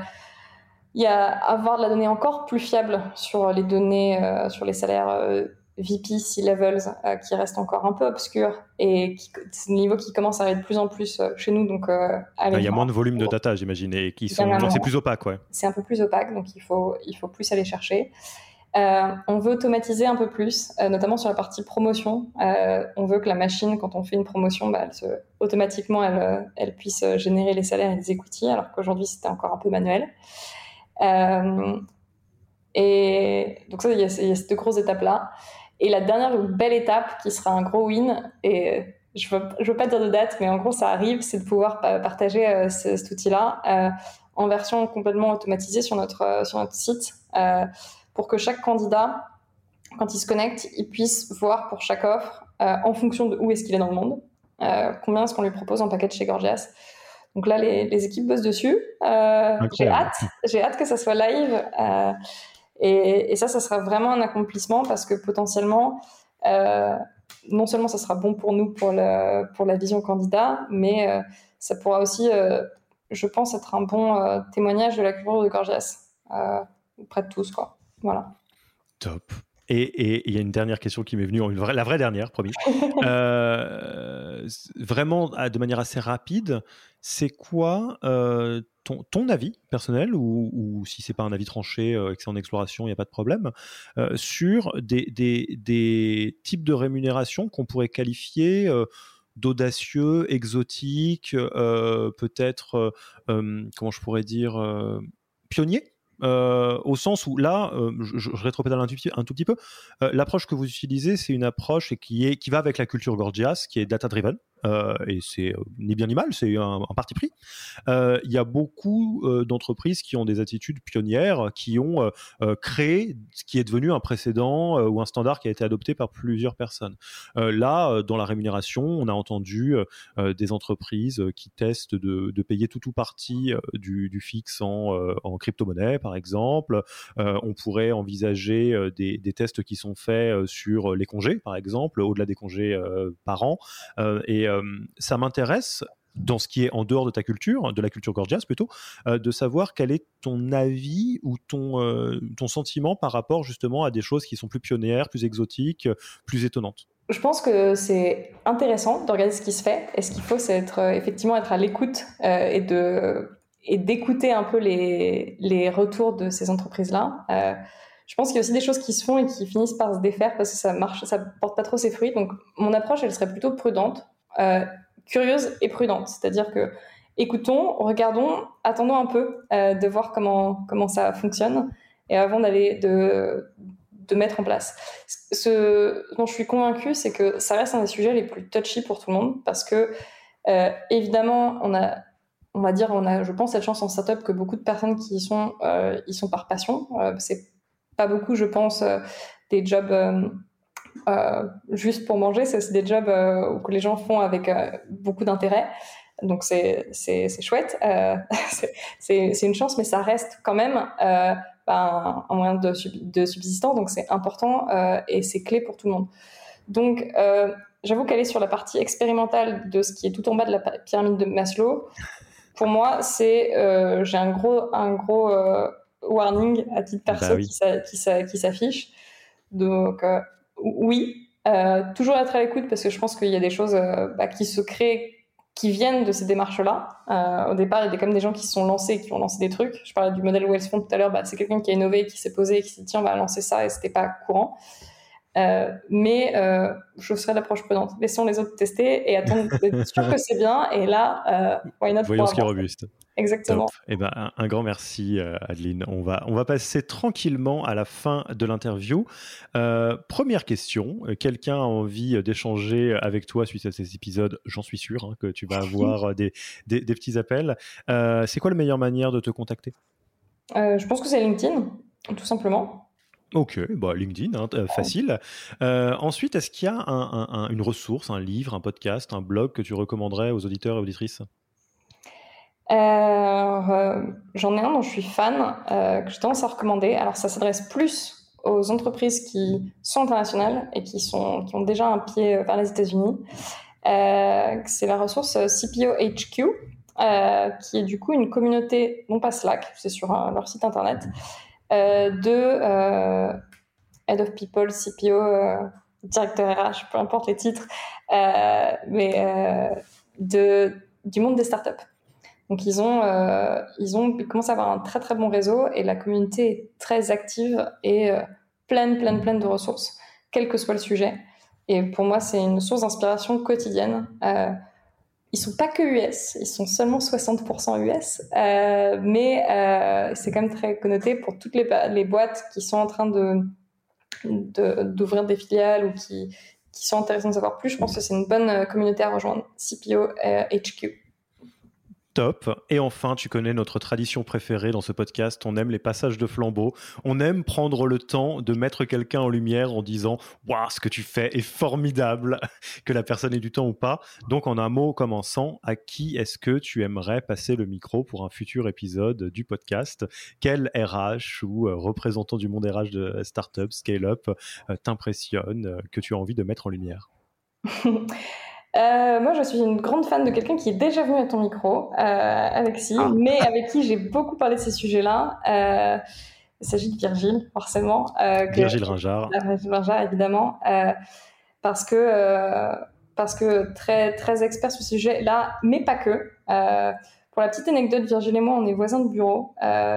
Il y a avoir de la donnée encore plus fiable sur les données, sur les salaires VP, C-levels, qui restent encore un peu obscurs et qui, c'est des niveaux qui commencent à être de plus en plus chez nous. Donc, il y a moins de volume de data, j'imagine, et qui sont, c'est plus opaque, ouais. C'est un peu plus opaque, donc il faut, il faut plus aller chercher. Euh, on veut automatiser un peu plus, euh, notamment sur la partie promotion. Euh, on veut que la machine, quand on fait une promotion, bah, automatiquement, elle, puisse générer les salaires et les equity, alors qu'aujourd'hui, c'était encore un peu manuel. et donc ça, il y, a, ces deux grosses étapes-là. Et la dernière belle étape, qui sera un gros win, et je ne veux, pas dire de date, mais en gros, ça arrive, c'est de pouvoir partager cet outil-là en version complètement automatisée sur notre site pour que chaque candidat, quand il se connecte, il puisse voir pour chaque offre, euh, en fonction de où est-ce qu'il est dans le monde, euh, combien est-ce qu'on lui propose en paquet chez Gorgias. Donc là, les, équipes bossent dessus. Euh, j'ai hâte, j'ai hâte que ça soit live. Et, ça, ça sera vraiment un accomplissement parce que potentiellement, non seulement ça sera bon pour nous pour, le, pour la vision candidat, mais ça pourra aussi, je pense, être un bon témoignage de la culture de Gorgias auprès de tous, quoi. Voilà. Top. Et il y a une dernière question qui m'est venue, la vraie dernière, promis. Euh, vraiment, de manière assez rapide, c'est quoi euh, ton, avis personnel, ou, ou si c'est pas un avis tranché euh, et que c'est en exploration, il n'y a pas de problème, sur des, des, types de rémunération qu'on pourrait qualifier d'audacieux, exotiques, peut-être, comment je pourrais dire, pionniers? Euh, au sens où là, euh, je, je, rétropédale un un tout petit peu, euh, l'approche que vous utilisez, c'est une approche qui, est, qui va avec la culture Gorgias, qui est data-driven. Et c'est ni bien ni mal, c'est un, parti pris. Il y a beaucoup d'entreprises qui ont des attitudes pionnières, qui ont créé ce qui est devenu un précédent ou un standard qui a été adopté par plusieurs personnes. là, dans la rémunération, on a entendu des entreprises qui testent de, payer tout ou partie du, du, fixe en, crypto-monnaie, par exemple. on pourrait envisager des, tests qui sont faits sur les congés, par exemple, au-delà des congés par an. Ça m'intéresse dans ce qui est en dehors de ta culture, de la culture gorgeous plutôt, euh, de savoir quel est ton avis ou ton, euh, ton sentiment par rapport justement à des choses qui sont plus pionnières, plus exotiques, plus étonnantes. Je pense que c'est intéressant de regarder ce qui se fait. Et ce qu'il faut, c'est être, euh, effectivement être à l'écoute et et d'écouter un peu les, les retours de ces entreprises-là. je pense qu'il y a aussi des choses qui se font et qui finissent par se défaire parce que ça marche, ça porte pas trop ses fruits. Donc, mon approche, elle serait plutôt prudente curieuse et prudente. C'est-à-dire que écoutons, regardons, attendons un peu euh, de voir comment, comment ça fonctionne et avant d'aller de, de mettre en place. Ce dont je suis convaincue, c'est que ça reste un des sujets les plus touchy pour tout le monde parce que euh, évidemment, on a on va dire, on a, je pense, cette chance en startup que beaucoup de personnes qui y sont, euh, y sont par passion. c'est pas beaucoup, je pense, des jobs euh, juste pour manger, c'est des jobs euh, que les gens font avec euh, beaucoup d'intérêt. Donc c'est chouette, c'est une chance, mais ça reste quand même ben, un moyen de, de subsistance, donc c'est important et c'est clé pour tout le monde. Donc j'avoue qu'aller sur la partie expérimentale de ce qui est tout en bas de la pyramide de Maslow, pour moi, c'est j'ai un gros, un gros warning à titre bah perso qui s'affiche. Donc, oui, euh, toujours être à l'écoute parce que je pense qu'il y a des choses euh, bah, qui se créent, qui viennent de ces démarches-là. Euh, au départ, il y a quand même des gens qui se sont lancés, qui ont lancé des trucs. Je parlais du modèle Wellsfond tout à l'heure, bah, c'est quelqu'un qui a innové, qui s'est posé, qui s'est dit tiens, on va lancer ça et c'était pas courant. Mais je serais l'approche prudente. Laissons les autres tester et attendre d'être sûr que c'est bien. Et là, why not Voyons ce qui est robuste. Exactement. Eh ben, un, grand merci, euh, Adeline. On va, on va passer tranquillement à la fin de l'interview. Euh, première question. Euh, quelqu'un a envie d'échanger avec toi suite à ces épisodes? J'en suis sûr hein, que tu vas avoir des, des, petits appels. c'est quoi la meilleure manière de te contacter? Je pense que c'est LinkedIn, tout simplement. Ok, bah LinkedIn, hein, facile. ensuite, est-ce qu'il y a une ressource, un livre, un podcast, un blog que tu recommanderais aux auditeurs et auditrices? Euh, J'en ai un dont je suis fan, euh, que je tendance à recommander. Alors, ça s'adresse plus aux entreprises qui sont internationales et qui, sont, qui ont déjà un pied vers les États-Unis. Euh, c'est la ressource CPO HQ, euh, qui est du coup une communauté, non pas Slack, c'est sur euh, leur site internet, euh, de Head of People, CPO, directeur RH, peu importe les titres, mais de, du monde des startups. Donc ils ont, euh, ils ont commencé à avoir un très très bon réseau et la communauté est très active et euh, pleine, pleine, pleine de ressources, quel que soit le sujet. Et pour moi, c'est une source d'inspiration quotidienne. Euh, ils sont pas que US, ils sont seulement 60% US, euh, mais euh, c'est quand même très connoté pour toutes les, boîtes qui sont en train d'ouvrir des filiales ou qui, qui sont intéressées de savoir plus. Je pense que c'est une bonne communauté à rejoindre, CPO HQ. Top. Et enfin, tu connais notre tradition préférée dans ce podcast. On aime les passages de flambeau. On aime prendre le temps de mettre quelqu'un en lumière en disant Waouh, ce que tu fais est formidable, que la personne ait du temps ou pas. Donc, en un mot commençant, à qui est-ce que tu aimerais passer le micro pour un futur épisode du podcast? Quel RH ou euh, représentant du monde RH de startup, scale-up euh, t'impressionne, euh, que tu as envie de mettre en lumière? Euh, moi, je suis une grande fan de quelqu'un qui est déjà venu à ton micro, euh, Alexis, ah. mais avec qui j'ai beaucoup parlé de ces sujets-là. Euh, il s'agit de Virgile, forcément. Virgile Ringard. Virgile Ringard, évidemment. Parce que, parce que très, très expert sur ce sujet-là, mais pas que. pour la petite anecdote, Virgile et moi, on est voisins de bureau,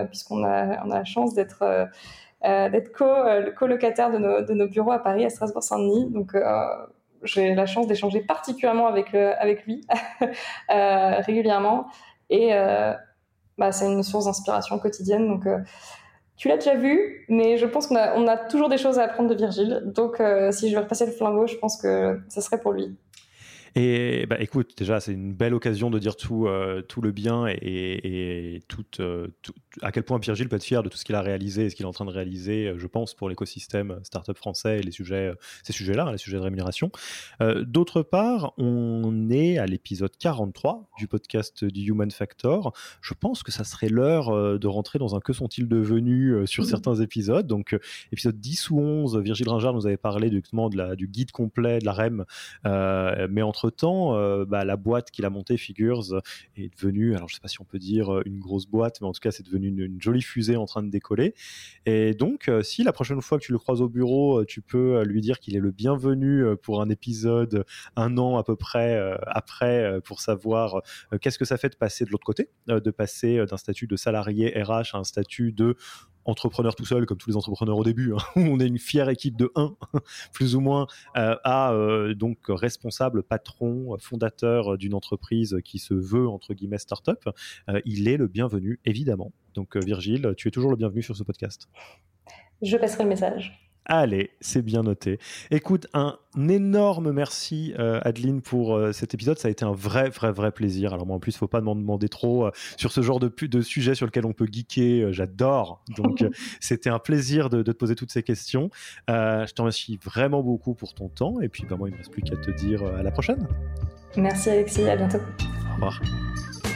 puisqu'on a, on a la chance d'être d'être co, colocataire de nos, de nos bureaux à Paris, à Strasbourg-Saint-Denis. Donc, j'ai la chance d'échanger particulièrement avec, avec lui euh, régulièrement. Et euh, bah, c'est une source d'inspiration quotidienne. Donc, euh, tu l'as déjà vu, mais je pense qu'on a, toujours des choses à apprendre de Virgile. Donc, si je vais repasser le flambeau, je pense que ce serait pour lui. Et bah, écoute, déjà, c'est une belle occasion de dire tout, euh, tout le bien et, tout, à quel point Pierre-Gilles peut être fier de tout ce qu'il a réalisé et ce qu'il est en train de réaliser, je pense, pour l'écosystème startup français et les sujets, ces sujets-là, hein, les sujets de rémunération. D'autre part, on est à l'épisode 43 du podcast du Human Factor. Je pense que ça serait l'heure de rentrer dans un que sont-ils devenus sur mmh. certains épisodes. Donc, épisode 10 ou 11, Virgile Ringard nous avait parlé de la, du guide complet de la REM. mais entre-temps, bah, la boîte qu'il a montée, Figures, est devenue, alors je ne sais pas si on peut dire une grosse boîte, mais en tout cas, c'est devenu une, jolie fusée en train de décoller. Et donc, si la prochaine fois que tu le croises au bureau, tu peux lui dire qu'il est le bienvenu pour un épisode un an à peu près après pour savoir qu'est-ce que ça fait de passer de l'autre côté, de passer d'un statut de salarié RH à un statut de entrepreneur tout seul, comme tous les entrepreneurs au début, hein, où on est une fière équipe de 1, plus ou moins, euh, à euh, donc responsable, patron, fondateur d'une entreprise qui se veut, entre guillemets, start-up, euh, il est le bienvenu, évidemment. Donc Virgile, tu es toujours le bienvenu sur ce podcast. Je passerai le message. Allez, c'est bien noté. Écoute, un énorme merci euh, Adeline pour euh, cet épisode. Ça a été un vrai, vrai, vrai plaisir. Alors moi en plus, il ne faut pas m'en demander trop euh, sur ce genre de, de sujet sur lequel on peut geeker. J'adore. Donc c'était un plaisir de, te poser toutes ces questions. je te remercie vraiment beaucoup pour ton temps. Et puis bah, moi, il ne me reste plus qu'à te dire à la prochaine. Merci Alexis, à bientôt. Au revoir.